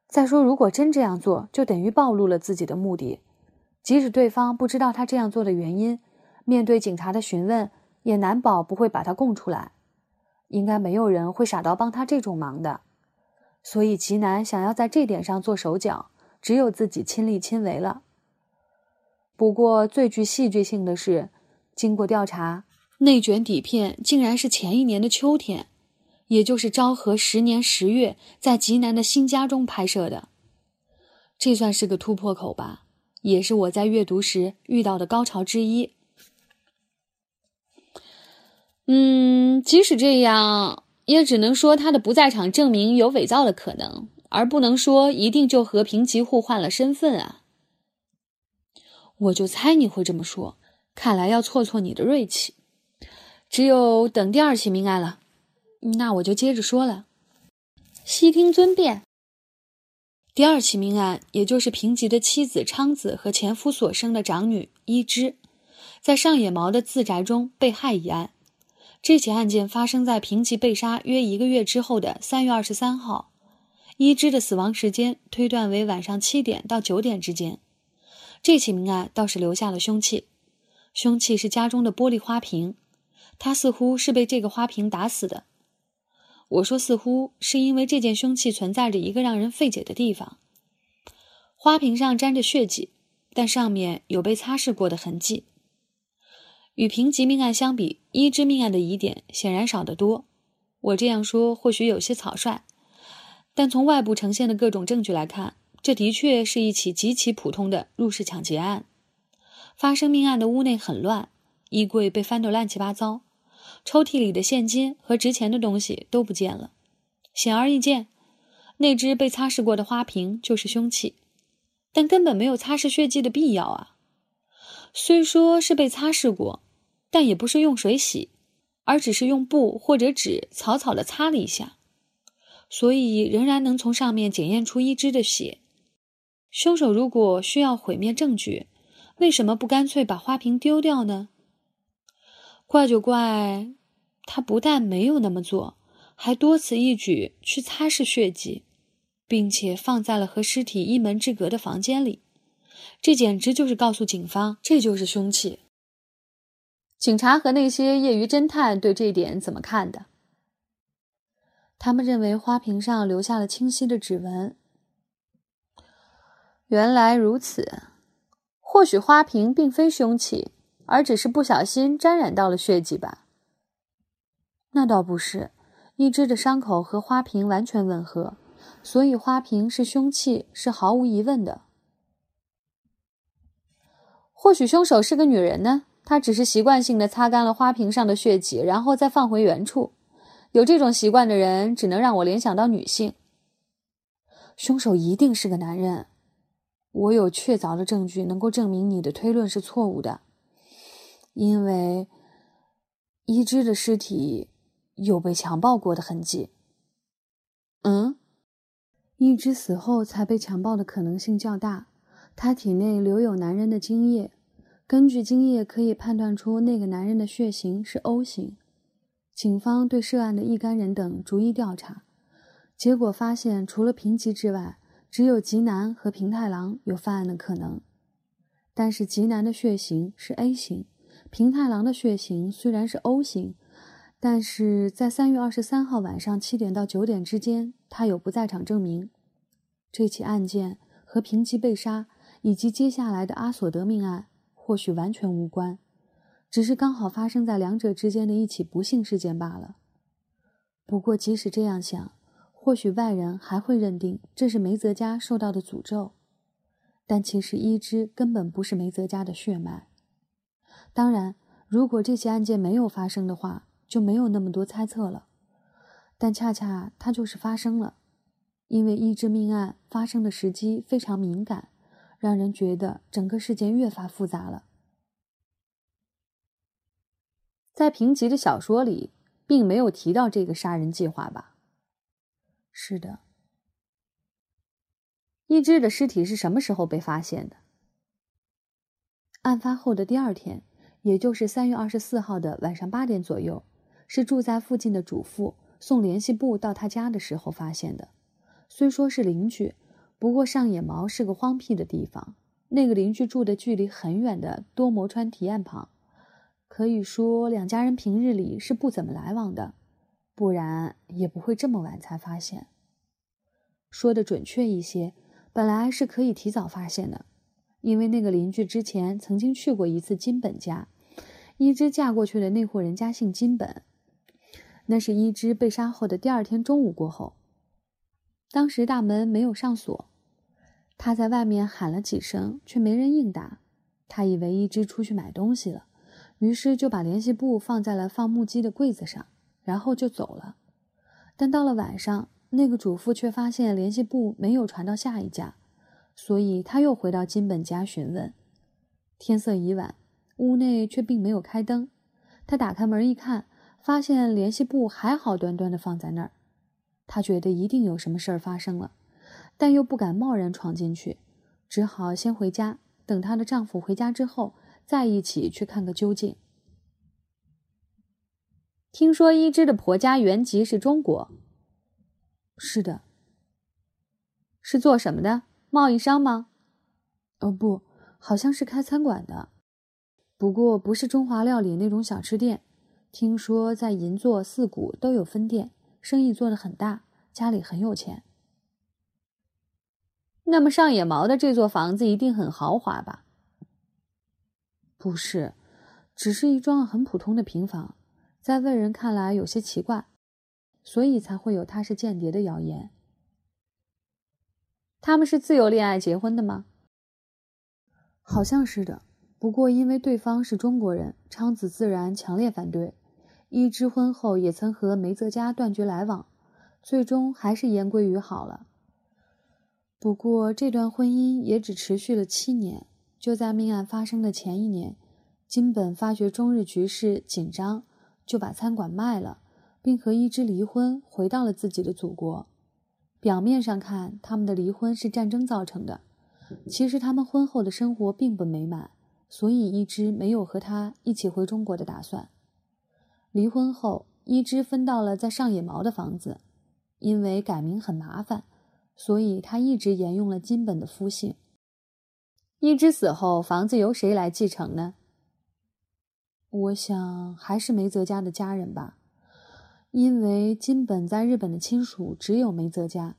再说，如果真这样做，就等于暴露了自己的目的。即使对方不知道他这样做的原因，面对警察的询问，也难保不会把他供出来。应该没有人会傻到帮他这种忙的。所以，齐南想要在这点上做手脚，只有自己亲力亲为了。不过，最具戏剧性的是，经过调查。内卷底片竟然是前一年的秋天，也就是昭和十年十月，在济南的新家中拍摄的。这算是个突破口吧，也是我在阅读时遇到的高潮之一。嗯，即使这样，也只能说他的不在场证明有伪造的可能，而不能说一定就和平级互换了身份啊。我就猜你会这么说，看来要挫挫你的锐气。只有等第二起命案了，那我就接着说了。悉听尊便。第二起命案，也就是平吉的妻子昌子和前夫所生的长女伊织，在上野毛的自宅中被害一案。这起案件发生在平吉被杀约一个月之后的三月二十三号，伊织的死亡时间推断为晚上七点到九点之间。这起命案倒是留下了凶器，凶器是家中的玻璃花瓶。他似乎是被这个花瓶打死的。我说似乎是因为这件凶器存在着一个让人费解的地方：花瓶上沾着血迹，但上面有被擦拭过的痕迹。与平级命案相比，一之命案的疑点显然少得多。我这样说或许有些草率，但从外部呈现的各种证据来看，这的确是一起极其普通的入室抢劫案。发生命案的屋内很乱，衣柜被翻得乱七八糟。抽屉里的现金和值钱的东西都不见了，显而易见，那只被擦拭过的花瓶就是凶器，但根本没有擦拭血迹的必要啊！虽说是被擦拭过，但也不是用水洗，而只是用布或者纸草草的擦了一下，所以仍然能从上面检验出一只的血。凶手如果需要毁灭证据，为什么不干脆把花瓶丢掉呢？怪就怪。他不但没有那么做，还多此一举去擦拭血迹，并且放在了和尸体一门之隔的房间里。这简直就是告诉警方，这就是凶器。警察和那些业余侦探对这一点怎么看的？他们认为花瓶上留下了清晰的指纹。原来如此，或许花瓶并非凶器，而只是不小心沾染到了血迹吧。那倒不是，一只的伤口和花瓶完全吻合，所以花瓶是凶器是毫无疑问的。或许凶手是个女人呢？她只是习惯性的擦干了花瓶上的血迹，然后再放回原处。有这种习惯的人，只能让我联想到女性。凶手一定是个男人。我有确凿的证据能够证明你的推论是错误的，因为一只的尸体有被强暴过的痕迹。嗯，一只死后才被强暴的可能性较大。他体内留有男人的精液，根据精液可以判断出那个男人的血型是 O 型。警方对涉案的一干人等逐一调查，结果发现，除了平吉之外，只有吉南和平太郎有犯案的可能。但是吉南的血型是 A 型，平太郎的血型虽然是 O 型，但是在三月二十三号晚上七点到九点之间，他有不在场证明。这起案件和平吉被杀以及接下来的阿索德命案或许完全无关。只是刚好发生在两者之间的一起不幸事件罢了。不过，即使这样想，或许外人还会认定这是梅泽家受到的诅咒。但其实伊织根本不是梅泽家的血脉。当然，如果这起案件没有发生的话，就没有那么多猜测了。但恰恰它就是发生了，因为伊织命案发生的时机非常敏感，让人觉得整个事件越发复杂了。在平吉的小说里，并没有提到这个杀人计划吧？是的。一只的尸体是什么时候被发现的？案发后的第二天，也就是三月二十四号的晚上八点左右，是住在附近的主妇送联系簿到他家的时候发现的。虽说是邻居，不过上野毛是个荒僻的地方，那个邻居住的距离很远的多摩川堤岸旁。可以说，两家人平日里是不怎么来往的，不然也不会这么晚才发现。说的准确一些，本来是可以提早发现的，因为那个邻居之前曾经去过一次金本家，伊织嫁过去的那户人家姓金本，那是伊织被杀后的第二天中午过后，当时大门没有上锁，他在外面喊了几声，却没人应答，他以为伊织出去买东西了。于是就把联系簿放在了放木屐的柜子上，然后就走了。但到了晚上，那个主妇却发现联系簿没有传到下一家，所以他又回到金本家询问。天色已晚，屋内却并没有开灯。他打开门一看，发现联系簿还好端端的放在那儿。他觉得一定有什么事儿发生了，但又不敢贸然闯进去，只好先回家，等她的丈夫回家之后。再一起去看个究竟。听说伊织的婆家原籍是中国。是的。是做什么的？贸易商吗？哦，不，好像是开餐馆的。不过不是中华料理那种小吃店。听说在银座、四谷都有分店，生意做得很大，家里很有钱。那么上野毛的这座房子一定很豪华吧？不是，只是一幢很普通的平房，在外人看来有些奇怪，所以才会有他是间谍的谣言。他们是自由恋爱结婚的吗？好像是的，不过因为对方是中国人，昌子自然强烈反对。一之婚后也曾和梅泽家断绝来往，最终还是言归于好了。不过这段婚姻也只持续了七年。就在命案发生的前一年，金本发觉中日局势紧张，就把餐馆卖了，并和伊织离婚，回到了自己的祖国。表面上看，他们的离婚是战争造成的，其实他们婚后的生活并不美满，所以伊织没有和他一起回中国的打算。离婚后，伊织分到了在上野毛的房子，因为改名很麻烦，所以他一直沿用了金本的夫姓。伊织死后，房子由谁来继承呢？我想还是梅泽家的家人吧，因为金本在日本的亲属只有梅泽家，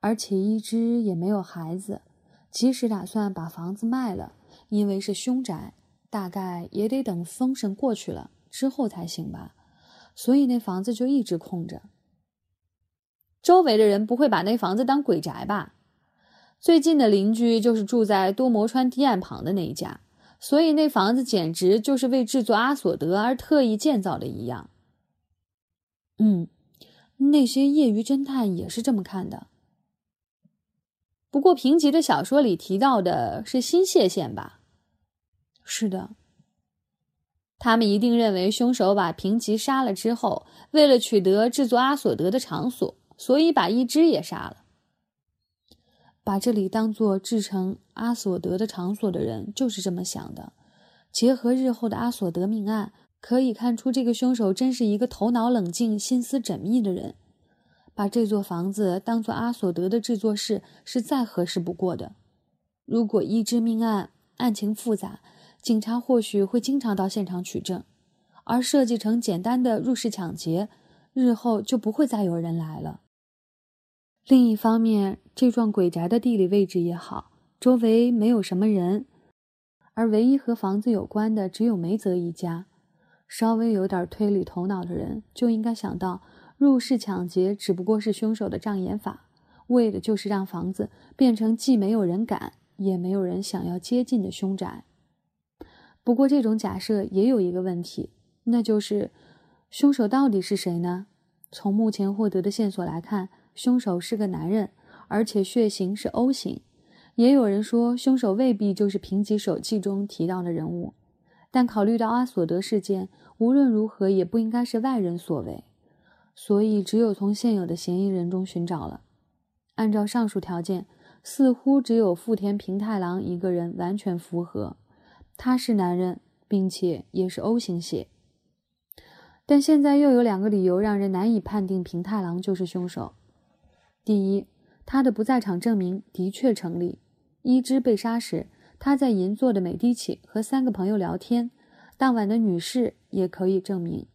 而且一之也没有孩子，即使打算把房子卖了，因为是凶宅，大概也得等风声过去了之后才行吧，所以那房子就一直空着。周围的人不会把那房子当鬼宅吧？最近的邻居就是住在多摩川堤岸旁的那一家。所以那房子简直就是为制作阿索德而特意建造的一样。嗯，那些业余侦探也是这么看的。不过平吉的小说里提到的是新泻县吧？是的，他们一定认为凶手把平吉杀了之后，为了取得制作阿索德的场所，所以把一只也杀了。把这里当做制成阿索德的场所的人就是这么想的。结合日后的阿索德命案，可以看出这个凶手真是一个头脑冷静、心思缜密的人。把这座房子当做阿索德的制作室是再合适不过的。如果一只命案案情复杂，警察或许会经常到现场取证，而设计成简单的入室抢劫，日后就不会再有人来了。另一方面，这幢鬼宅的地理位置也好，周围没有什么人，而唯一和房子有关的只有梅泽一家。稍微有点推理头脑的人就应该想到，入室抢劫只不过是凶手的障眼法，为的就是让房子变成既没有人敢，也没有人想要接近的凶宅。不过，这种假设也有一个问题，那就是凶手到底是谁呢？从目前获得的线索来看。凶手是个男人，而且血型是 O 型。也有人说，凶手未必就是评级手记中提到的人物。但考虑到阿索德事件，无论如何也不应该是外人所为，所以只有从现有的嫌疑人中寻找了。按照上述条件，似乎只有富田平太郎一个人完全符合。他是男人，并且也是 O 型血。但现在又有两个理由让人难以判定平太郎就是凶手。第一，他的不在场证明的确成立。伊枝被杀时，他在银座的美第奇和三个朋友聊天，当晚的女士也可以证明。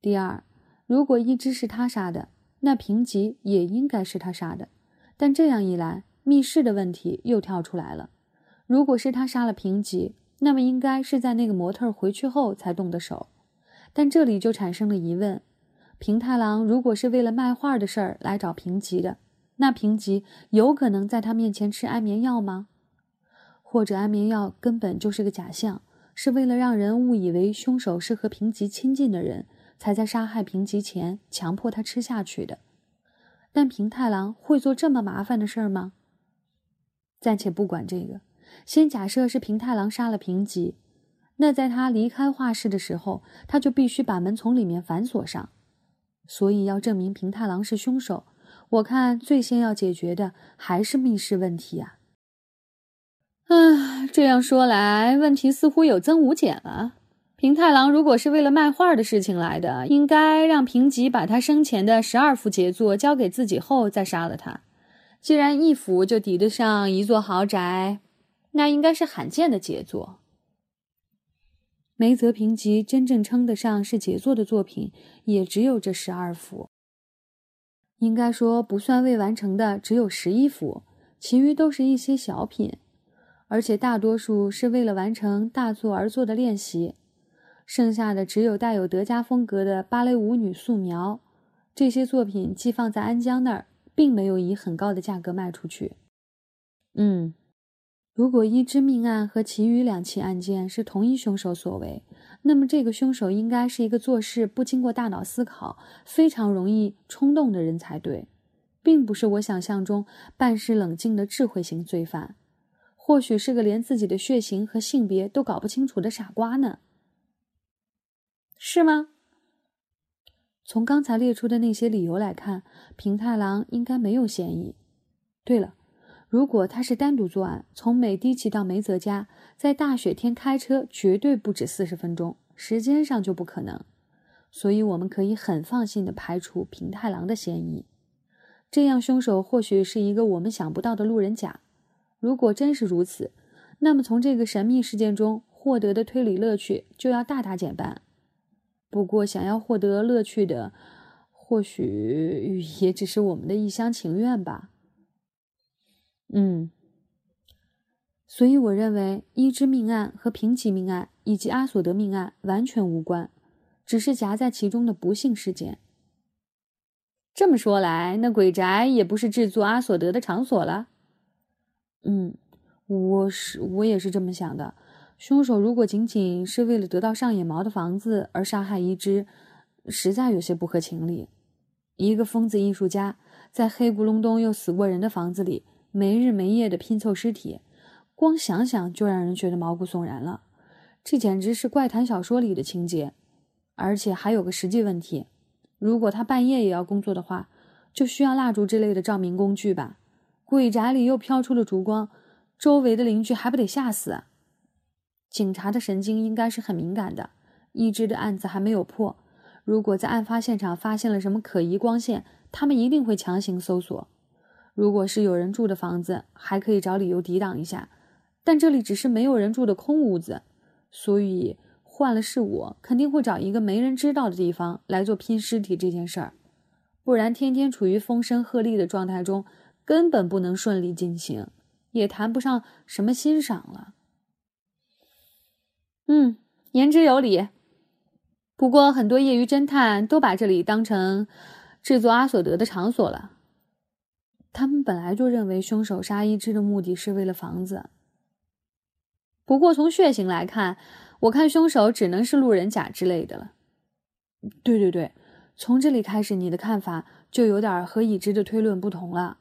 第二，如果伊之是他杀的，那平吉也应该是他杀的。但这样一来，密室的问题又跳出来了。如果是他杀了平吉，那么应该是在那个模特回去后才动的手。但这里就产生了疑问：平太郎如果是为了卖画的事儿来找平吉的？那平吉有可能在他面前吃安眠药吗？或者安眠药根本就是个假象，是为了让人误以为凶手是和平吉亲近的人，才在杀害平吉前强迫他吃下去的？但平太郎会做这么麻烦的事儿吗？暂且不管这个，先假设是平太郎杀了平吉，那在他离开画室的时候，他就必须把门从里面反锁上，所以要证明平太郎是凶手。我看最先要解决的还是密室问题啊！啊，这样说来，问题似乎有增无减了。平太郎如果是为了卖画的事情来的，应该让平吉把他生前的十二幅杰作交给自己后再杀了他。既然一幅就抵得上一座豪宅，那应该是罕见的杰作。梅泽平吉真正称得上是杰作的作品，也只有这十二幅。应该说，不算未完成的只有十一幅，其余都是一些小品，而且大多数是为了完成大作而做的练习。剩下的只有带有德家风格的芭蕾舞女素描。这些作品寄放在安江那儿，并没有以很高的价格卖出去。嗯，如果一之命案和其余两起案件是同一凶手所为。那么，这个凶手应该是一个做事不经过大脑思考、非常容易冲动的人才对，并不是我想象中办事冷静的智慧型罪犯，或许是个连自己的血型和性别都搞不清楚的傻瓜呢？是吗？从刚才列出的那些理由来看，平太郎应该没有嫌疑。对了。如果他是单独作案，从美第奇到梅泽家，在大雪天开车绝对不止四十分钟，时间上就不可能。所以，我们可以很放心的排除平太郎的嫌疑。这样，凶手或许是一个我们想不到的路人甲。如果真是如此，那么从这个神秘事件中获得的推理乐趣就要大大减半。不过，想要获得乐趣的，或许也只是我们的一厢情愿吧。嗯，所以我认为伊之命案和平吉命案以及阿索德命案完全无关，只是夹在其中的不幸事件。这么说来，那鬼宅也不是制作阿索德的场所了。嗯，我是我也是这么想的。凶手如果仅仅是为了得到上野毛的房子而杀害伊之，实在有些不合情理。一个疯子艺术家在黑咕隆咚又死过人的房子里没日没夜的拼凑尸体，光想想就让人觉得毛骨悚然了。这简直是怪谈小说里的情节。而且还有个实际问题：如果他半夜也要工作的话，就需要蜡烛之类的照明工具吧？鬼宅里又飘出了烛光，周围的邻居还不得吓死？警察的神经应该是很敏感的。一枝的案子还没有破，如果在案发现场发现了什么可疑光线，他们一定会强行搜索。如果是有人住的房子，还可以找理由抵挡一下。但这里只是没有人住的空屋子，所以换了是我，肯定会找一个没人知道的地方来做拼尸体这件事儿。不然，天天处于风声鹤唳的状态中，根本不能顺利进行，也谈不上什么欣赏了。嗯，言之有理。不过，很多业余侦探都把这里当成制作阿索德的场所了。他们本来就认为凶手杀伊之的目的是为了房子。不过，从血型来看，我看凶手只能是路人甲之类的了。对对对，从这里开始，你的看法就有点和已知的推论不同了。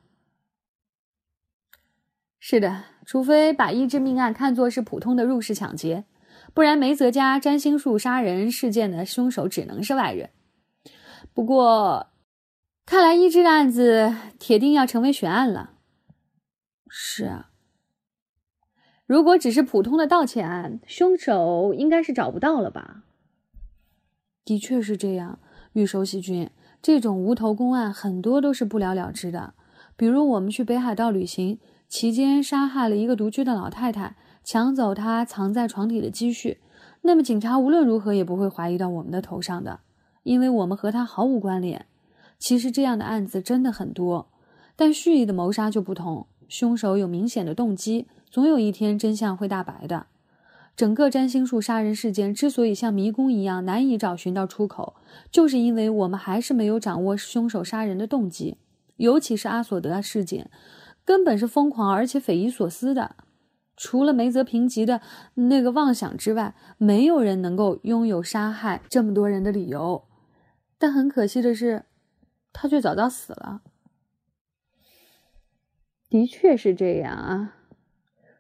是的，除非把伊之命案看作是普通的入室抢劫。不然，梅泽家占星术杀人事件的凶手只能是外人。不过，看来一枝的案子铁定要成为悬案了。是啊，如果只是普通的盗窃案，凶手应该是找不到了吧？的确是这样，玉手喜君，这种无头公案很多都是不了了之的。比如我们去北海道旅行期间，杀害了一个独居的老太太。抢走她藏在床底的积蓄，那么警察无论如何也不会怀疑到我们的头上的，因为我们和他毫无关联。其实这样的案子真的很多，但蓄意的谋杀就不同，凶手有明显的动机，总有一天真相会大白的。整个占星术杀人事件之所以像迷宫一样难以找寻到出口，就是因为我们还是没有掌握凶手杀人的动机，尤其是阿索德事件，根本是疯狂而且匪夷所思的。除了梅泽平吉的那个妄想之外，没有人能够拥有杀害这么多人的理由。但很可惜的是，他却早早死了。的确是这样啊，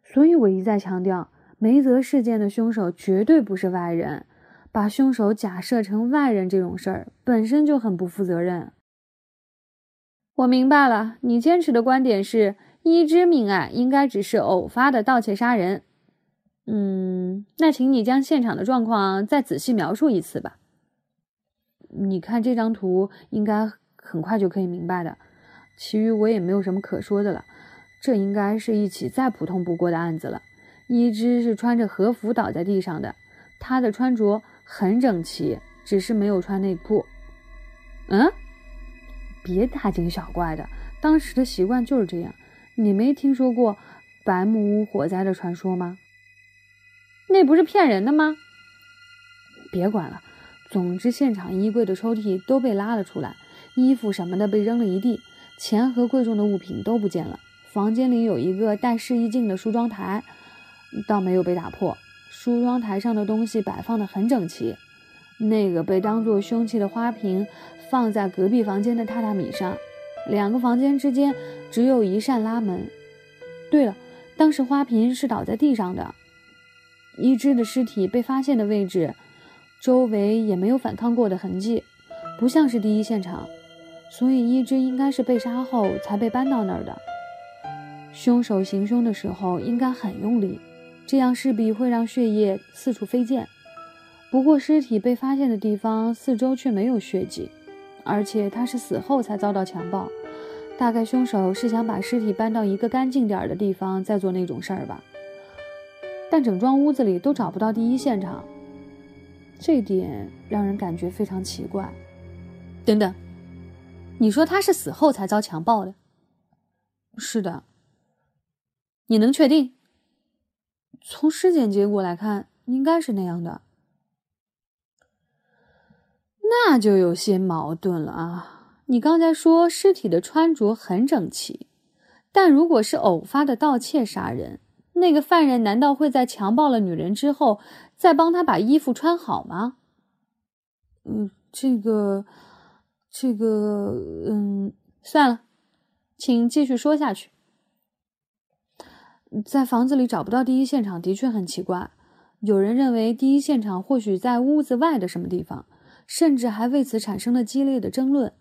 所以我一再强调，梅泽事件的凶手绝对不是外人。把凶手假设成外人这种事儿，本身就很不负责任。我明白了，你坚持的观点是。一枝命案应该只是偶发的盗窃杀人，嗯，那请你将现场的状况再仔细描述一次吧。你看这张图，应该很快就可以明白的。其余我也没有什么可说的了。这应该是一起再普通不过的案子了。一只是穿着和服倒在地上的，他的穿着很整齐，只是没有穿内裤。嗯，别大惊小怪的，当时的习惯就是这样。你没听说过白木屋火灾的传说吗？那不是骗人的吗？别管了，总之现场衣柜的抽屉都被拉了出来，衣服什么的被扔了一地，钱和贵重的物品都不见了。房间里有一个带试衣镜的梳妆台，倒没有被打破，梳妆台上的东西摆放的很整齐。那个被当做凶器的花瓶放在隔壁房间的榻榻米上。两个房间之间只有一扇拉门。对了，当时花瓶是倒在地上的，一只的尸体被发现的位置，周围也没有反抗过的痕迹，不像是第一现场，所以一只应该是被杀后才被搬到那儿的。凶手行凶的时候应该很用力，这样势必会让血液四处飞溅。不过尸体被发现的地方四周却没有血迹。而且他是死后才遭到强暴，大概凶手是想把尸体搬到一个干净点儿的地方再做那种事儿吧。但整幢屋子里都找不到第一现场，这点让人感觉非常奇怪。等等，你说他是死后才遭强暴的？是的。你能确定？从尸检结果来看，应该是那样的。那就有些矛盾了啊！你刚才说尸体的穿着很整齐，但如果是偶发的盗窃杀人，那个犯人难道会在强暴了女人之后再帮她把衣服穿好吗？嗯，这个，这个，嗯，算了，请继续说下去。在房子里找不到第一现场的确很奇怪，有人认为第一现场或许在屋子外的什么地方。甚至还为此产生了激烈的争论。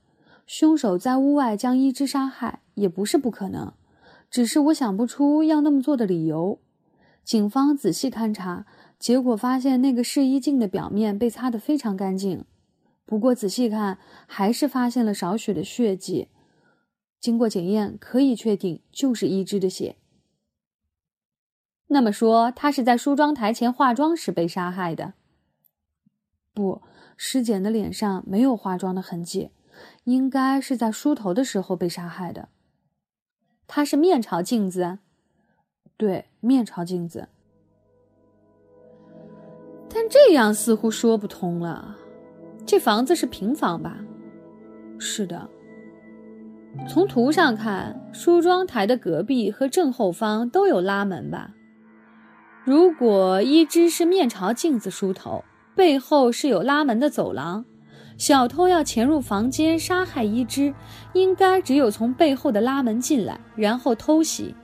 凶手在屋外将伊之杀害也不是不可能，只是我想不出要那么做的理由。警方仔细勘察，结果发现那个试衣镜的表面被擦得非常干净，不过仔细看还是发现了少许的血迹。经过检验，可以确定就是一只的血。那么说，他是在梳妆台前化妆时被杀害的？不。尸检的脸上没有化妆的痕迹，应该是在梳头的时候被杀害的。他是面朝镜子，对，面朝镜子。但这样似乎说不通了。这房子是平房吧？是的。从图上看，梳妆台的隔壁和正后方都有拉门吧？如果一只是面朝镜子梳头。背后是有拉门的走廊，小偷要潜入房间杀害伊之，应该只有从背后的拉门进来，然后偷袭。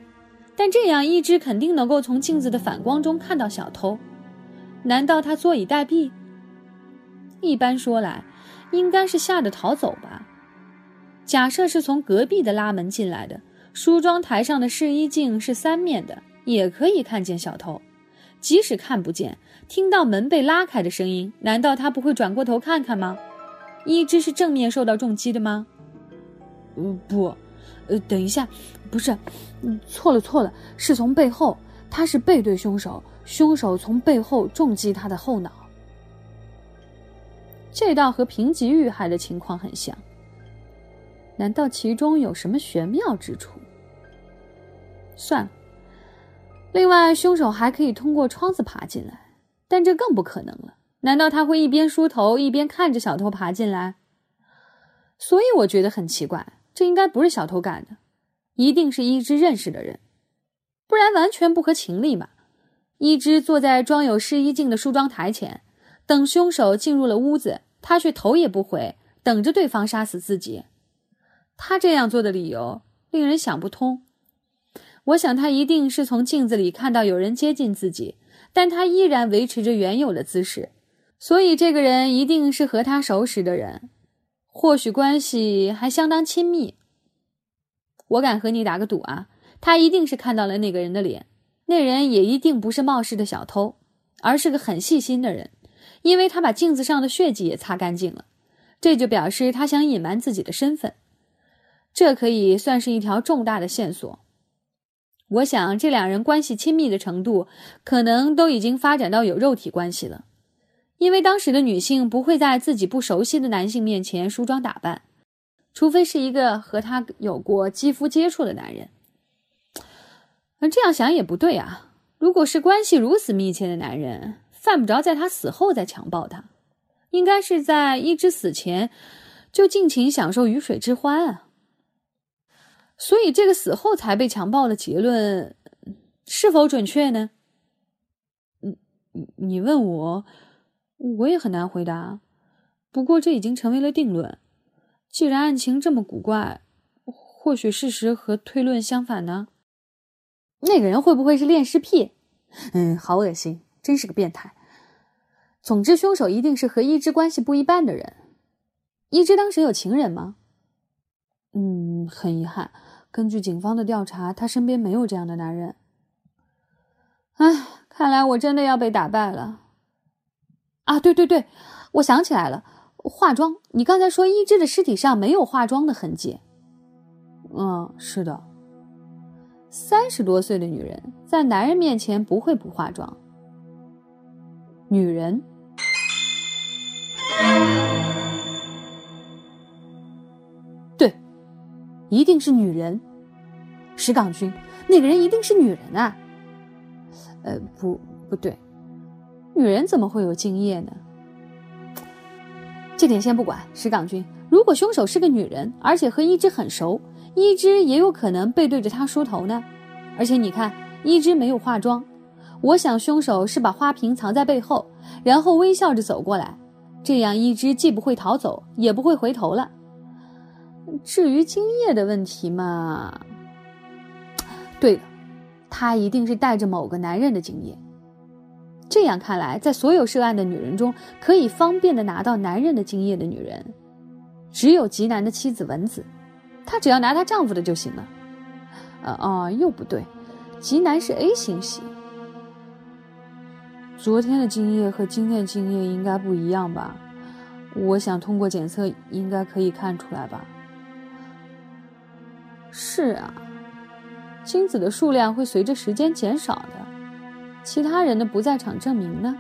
但这样伊之肯定能够从镜子的反光中看到小偷，难道他坐以待毙？一般说来，应该是吓得逃走吧。假设是从隔壁的拉门进来的，梳妆台上的试衣镜是三面的，也可以看见小偷。即使看不见，听到门被拉开的声音，难道他不会转过头看看吗？一只是正面受到重击的吗？嗯，不，呃，等一下，不是，嗯，错了错了，是从背后，他是背对凶手，凶手从背后重击他的后脑。这倒和平吉遇害的情况很像。难道其中有什么玄妙之处？算了。另外，凶手还可以通过窗子爬进来，但这更不可能了。难道他会一边梳头一边看着小偷爬进来？所以我觉得很奇怪，这应该不是小偷干的，一定是伊之认识的人，不然完全不合情理嘛。一只坐在装有试衣镜的梳妆台前，等凶手进入了屋子，他却头也不回，等着对方杀死自己。他这样做的理由令人想不通。我想他一定是从镜子里看到有人接近自己，但他依然维持着原有的姿势，所以这个人一定是和他熟识的人，或许关系还相当亲密。我敢和你打个赌啊，他一定是看到了那个人的脸，那人也一定不是冒失的小偷，而是个很细心的人，因为他把镜子上的血迹也擦干净了，这就表示他想隐瞒自己的身份，这可以算是一条重大的线索。我想，这两人关系亲密的程度，可能都已经发展到有肉体关系了，因为当时的女性不会在自己不熟悉的男性面前梳妆打扮，除非是一个和他有过肌肤接触的男人。而这样想也不对啊！如果是关系如此密切的男人，犯不着在他死后再强暴他，应该是在一之死前就尽情享受鱼水之欢啊。所以，这个死后才被强暴的结论是否准确呢？嗯，你问我，我也很难回答。不过，这已经成为了定论。既然案情这么古怪，或许事实和推论相反呢？那个人会不会是恋尸癖？嗯，好恶心，真是个变态。总之，凶手一定是和一之关系不一般的人。一之当时有情人吗？嗯，很遗憾。根据警方的调查，他身边没有这样的男人。唉，看来我真的要被打败了。啊，对对对，我想起来了，化妆。你刚才说伊之的尸体上没有化妆的痕迹。嗯，是的。三十多岁的女人在男人面前不会不化妆，女人。对，一定是女人。石岗君，那个人一定是女人啊！呃，不，不对，女人怎么会有精液呢？这点先不管。石岗君，如果凶手是个女人，而且和一之很熟，一之也有可能背对着她梳头呢。而且你看，一之没有化妆，我想凶手是把花瓶藏在背后，然后微笑着走过来，这样一只既不会逃走，也不会回头了。至于精液的问题嘛，对了，他一定是带着某个男人的精液。这样看来，在所有涉案的女人中，可以方便的拿到男人的精液的女人，只有吉南的妻子文子，她只要拿她丈夫的就行了。呃哦，又不对，吉南是 A 型血。昨天的精液和今天的精液应该不一样吧？我想通过检测应该可以看出来吧。是啊，精子的数量会随着时间减少的。其他人的不在场证明呢？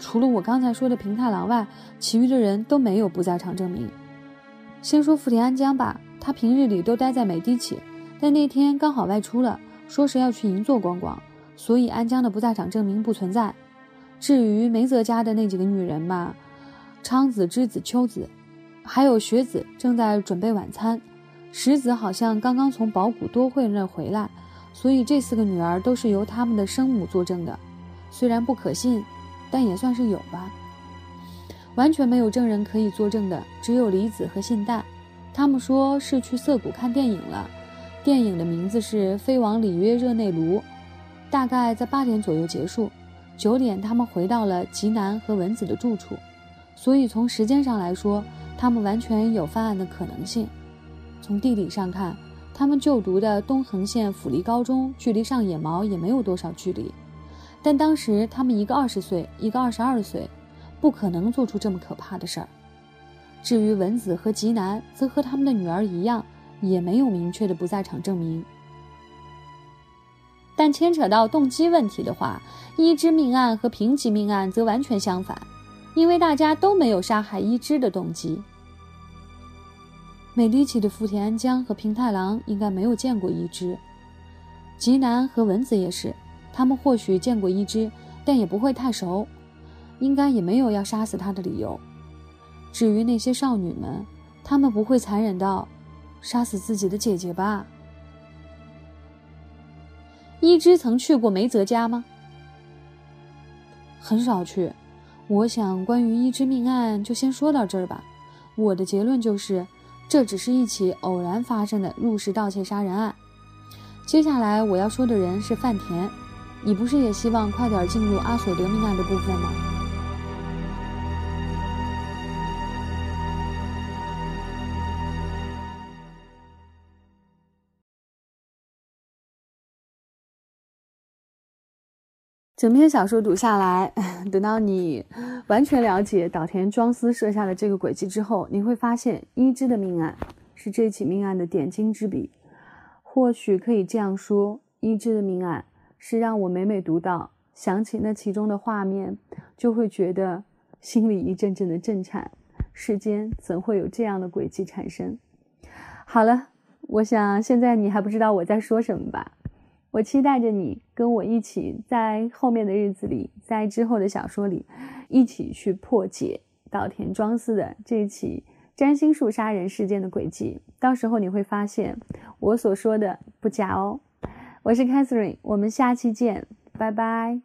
除了我刚才说的平太郎外，其余的人都没有不在场证明。先说福田安江吧。他平日里都待在美低起，但那天刚好外出了，说是要去银座逛逛，所以安江的不在场证明不存在。至于梅泽家的那几个女人嘛，昌子、之子、秋子，还有雪子正在准备晚餐，石子好像刚刚从宝谷多惠那回来，所以这四个女儿都是由他们的生母作证的，虽然不可信，但也算是有吧。完全没有证人可以作证的，只有李子和信代。他们说是去涩谷看电影了，电影的名字是《飞往里约热内卢》，大概在八点左右结束。九点，他们回到了吉南和文子的住处，所以从时间上来说，他们完全有犯案的可能性。从地理上看，他们就读的东横县府立高中距离上野毛也没有多少距离，但当时他们一个二十岁，一个二十二岁，不可能做出这么可怕的事儿。至于文子和吉南，则和他们的女儿一样，也没有明确的不在场证明。但牵扯到动机问题的话，一之命案和平吉命案则完全相反，因为大家都没有杀害一之的动机。美丽起的福田安江和平太郎应该没有见过一只，吉南和文子也是，他们或许见过一只，但也不会太熟，应该也没有要杀死他的理由。至于那些少女们，她们不会残忍到杀死自己的姐姐吧？一枝曾去过梅泽家吗？很少去。我想，关于一枝命案就先说到这儿吧。我的结论就是，这只是一起偶然发生的入室盗窃杀人案。接下来我要说的人是范田。你不是也希望快点进入阿索德命案的部分吗？整篇小说读下来，等到你完全了解岛田庄司设下的这个轨迹之后，你会发现一之的命案是这起命案的点睛之笔。或许可以这样说，一之的命案是让我每每读到，想起那其中的画面，就会觉得心里一阵阵的震颤。世间怎会有这样的轨迹产生？好了，我想现在你还不知道我在说什么吧。我期待着你跟我一起，在后面的日子里，在之后的小说里，一起去破解岛田庄司的这起占星术杀人事件的轨迹。到时候你会发现我所说的不假哦。我是 Catherine，我们下期见，拜拜。